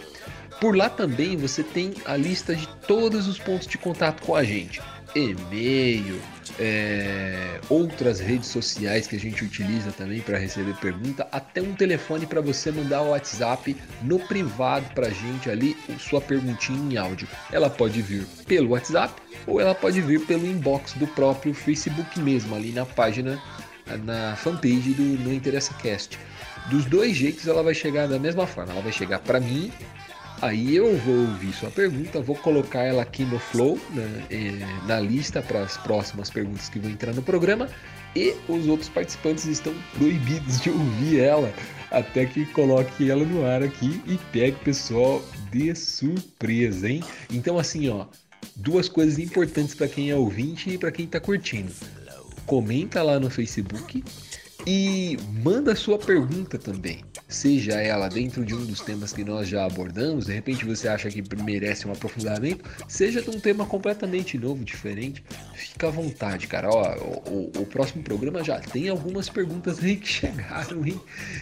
Por lá também você tem a lista de todos os pontos de contato com a gente. E-mail, é, outras redes sociais que a gente utiliza também para receber pergunta, até um telefone para você mandar o WhatsApp no privado para a gente ali, sua perguntinha em áudio. Ela pode vir pelo WhatsApp ou ela pode vir pelo inbox do próprio Facebook mesmo, ali na página, na fanpage do Não Interessa Cast. Dos dois jeitos ela vai chegar da mesma forma, ela vai chegar para mim Aí eu vou ouvir sua pergunta, vou colocar ela aqui no Flow, né, eh, na lista para as próximas perguntas que vão entrar no programa. E os outros participantes estão proibidos de ouvir ela até que coloque ela no ar aqui e pegue o pessoal de surpresa, hein? Então, assim, ó, duas coisas importantes para quem é ouvinte e para quem tá curtindo. Comenta lá no Facebook e manda sua pergunta também. Seja ela dentro de um dos temas que nós já abordamos, de repente você acha que merece um aprofundamento, seja de um tema completamente novo, diferente, fica à vontade, cara. Ó, o, o- o próximo programa já tem algumas perguntas aí que chegaram, hein?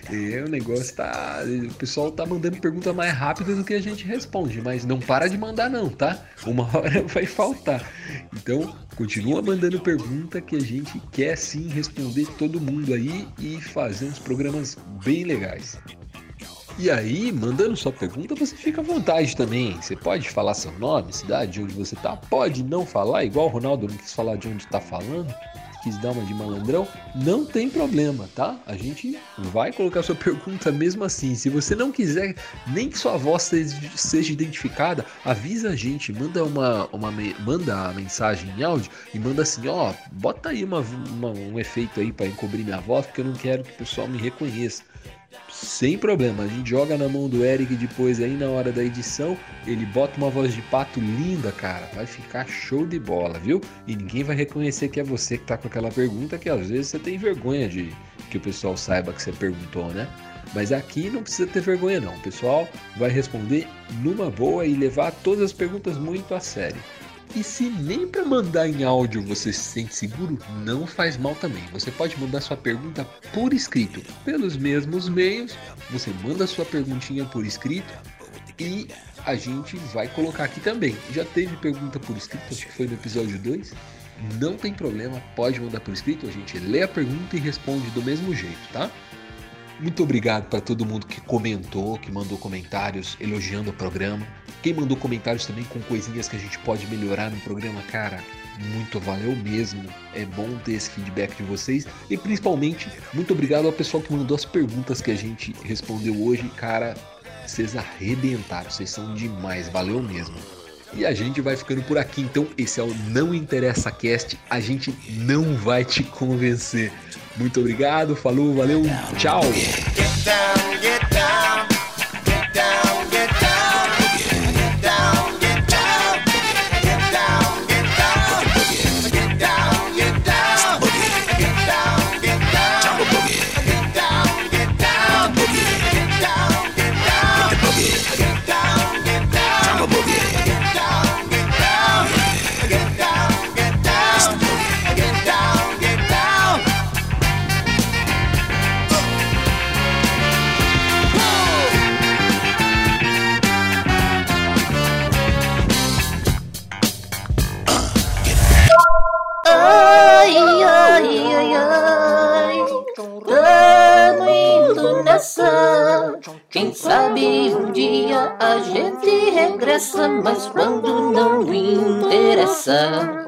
É, o negócio tá. O pessoal tá mandando pergunta mais rápido do que a gente responde, mas não para de mandar, não, tá? Uma hora vai faltar. Então, continua mandando pergunta que a gente quer sim responder todo mundo aí e fazer uns programas bem legais. E aí, mandando sua pergunta, você fica à vontade também. Você pode falar seu nome, cidade, de onde você tá. Pode não falar, igual o Ronaldo não quis falar de onde tá falando, quis dar uma de malandrão. Não tem problema, tá? A gente vai colocar sua pergunta mesmo assim. Se você não quiser nem que sua voz seja, identificada, avisa a gente, manda uma, uma manda a mensagem em áudio e manda assim, ó, bota aí uma, uma- um efeito aí para encobrir minha voz, porque eu não quero que o pessoal me reconheça. Sem problema, a gente joga na mão do Eric depois aí na hora da edição. Ele bota uma voz de pato linda, cara. Vai ficar show de bola, viu? E ninguém vai reconhecer que é você que tá com aquela pergunta que às vezes você tem vergonha de que o pessoal saiba que você perguntou, né? Mas aqui não precisa ter vergonha não. O pessoal vai responder numa boa e levar todas as perguntas muito a sério. E se nem para mandar em áudio você se sente seguro, não faz mal também. Você pode mandar sua pergunta por escrito. Pelos mesmos meios, você manda sua perguntinha por escrito e a gente vai colocar aqui também. Já teve pergunta por escrito, acho que foi no episódio 2. Não tem problema, pode mandar por escrito, a gente lê a pergunta e responde do mesmo jeito, tá? Muito obrigado para todo mundo que comentou, que mandou comentários elogiando o programa. Quem mandou comentários também com coisinhas que a gente pode melhorar no programa, cara, muito valeu mesmo. É bom ter esse feedback de vocês. E principalmente, muito obrigado ao pessoal que mandou as perguntas que a gente respondeu hoje. Cara, vocês arrebentaram, vocês são demais, valeu mesmo. E a gente vai ficando por aqui, então esse é o Não Interessa Cast, a gente não vai te convencer. Muito obrigado, falou, valeu, tchau! Get down, get down, Quem sabe um dia a gente regressa, mas quando não interessa.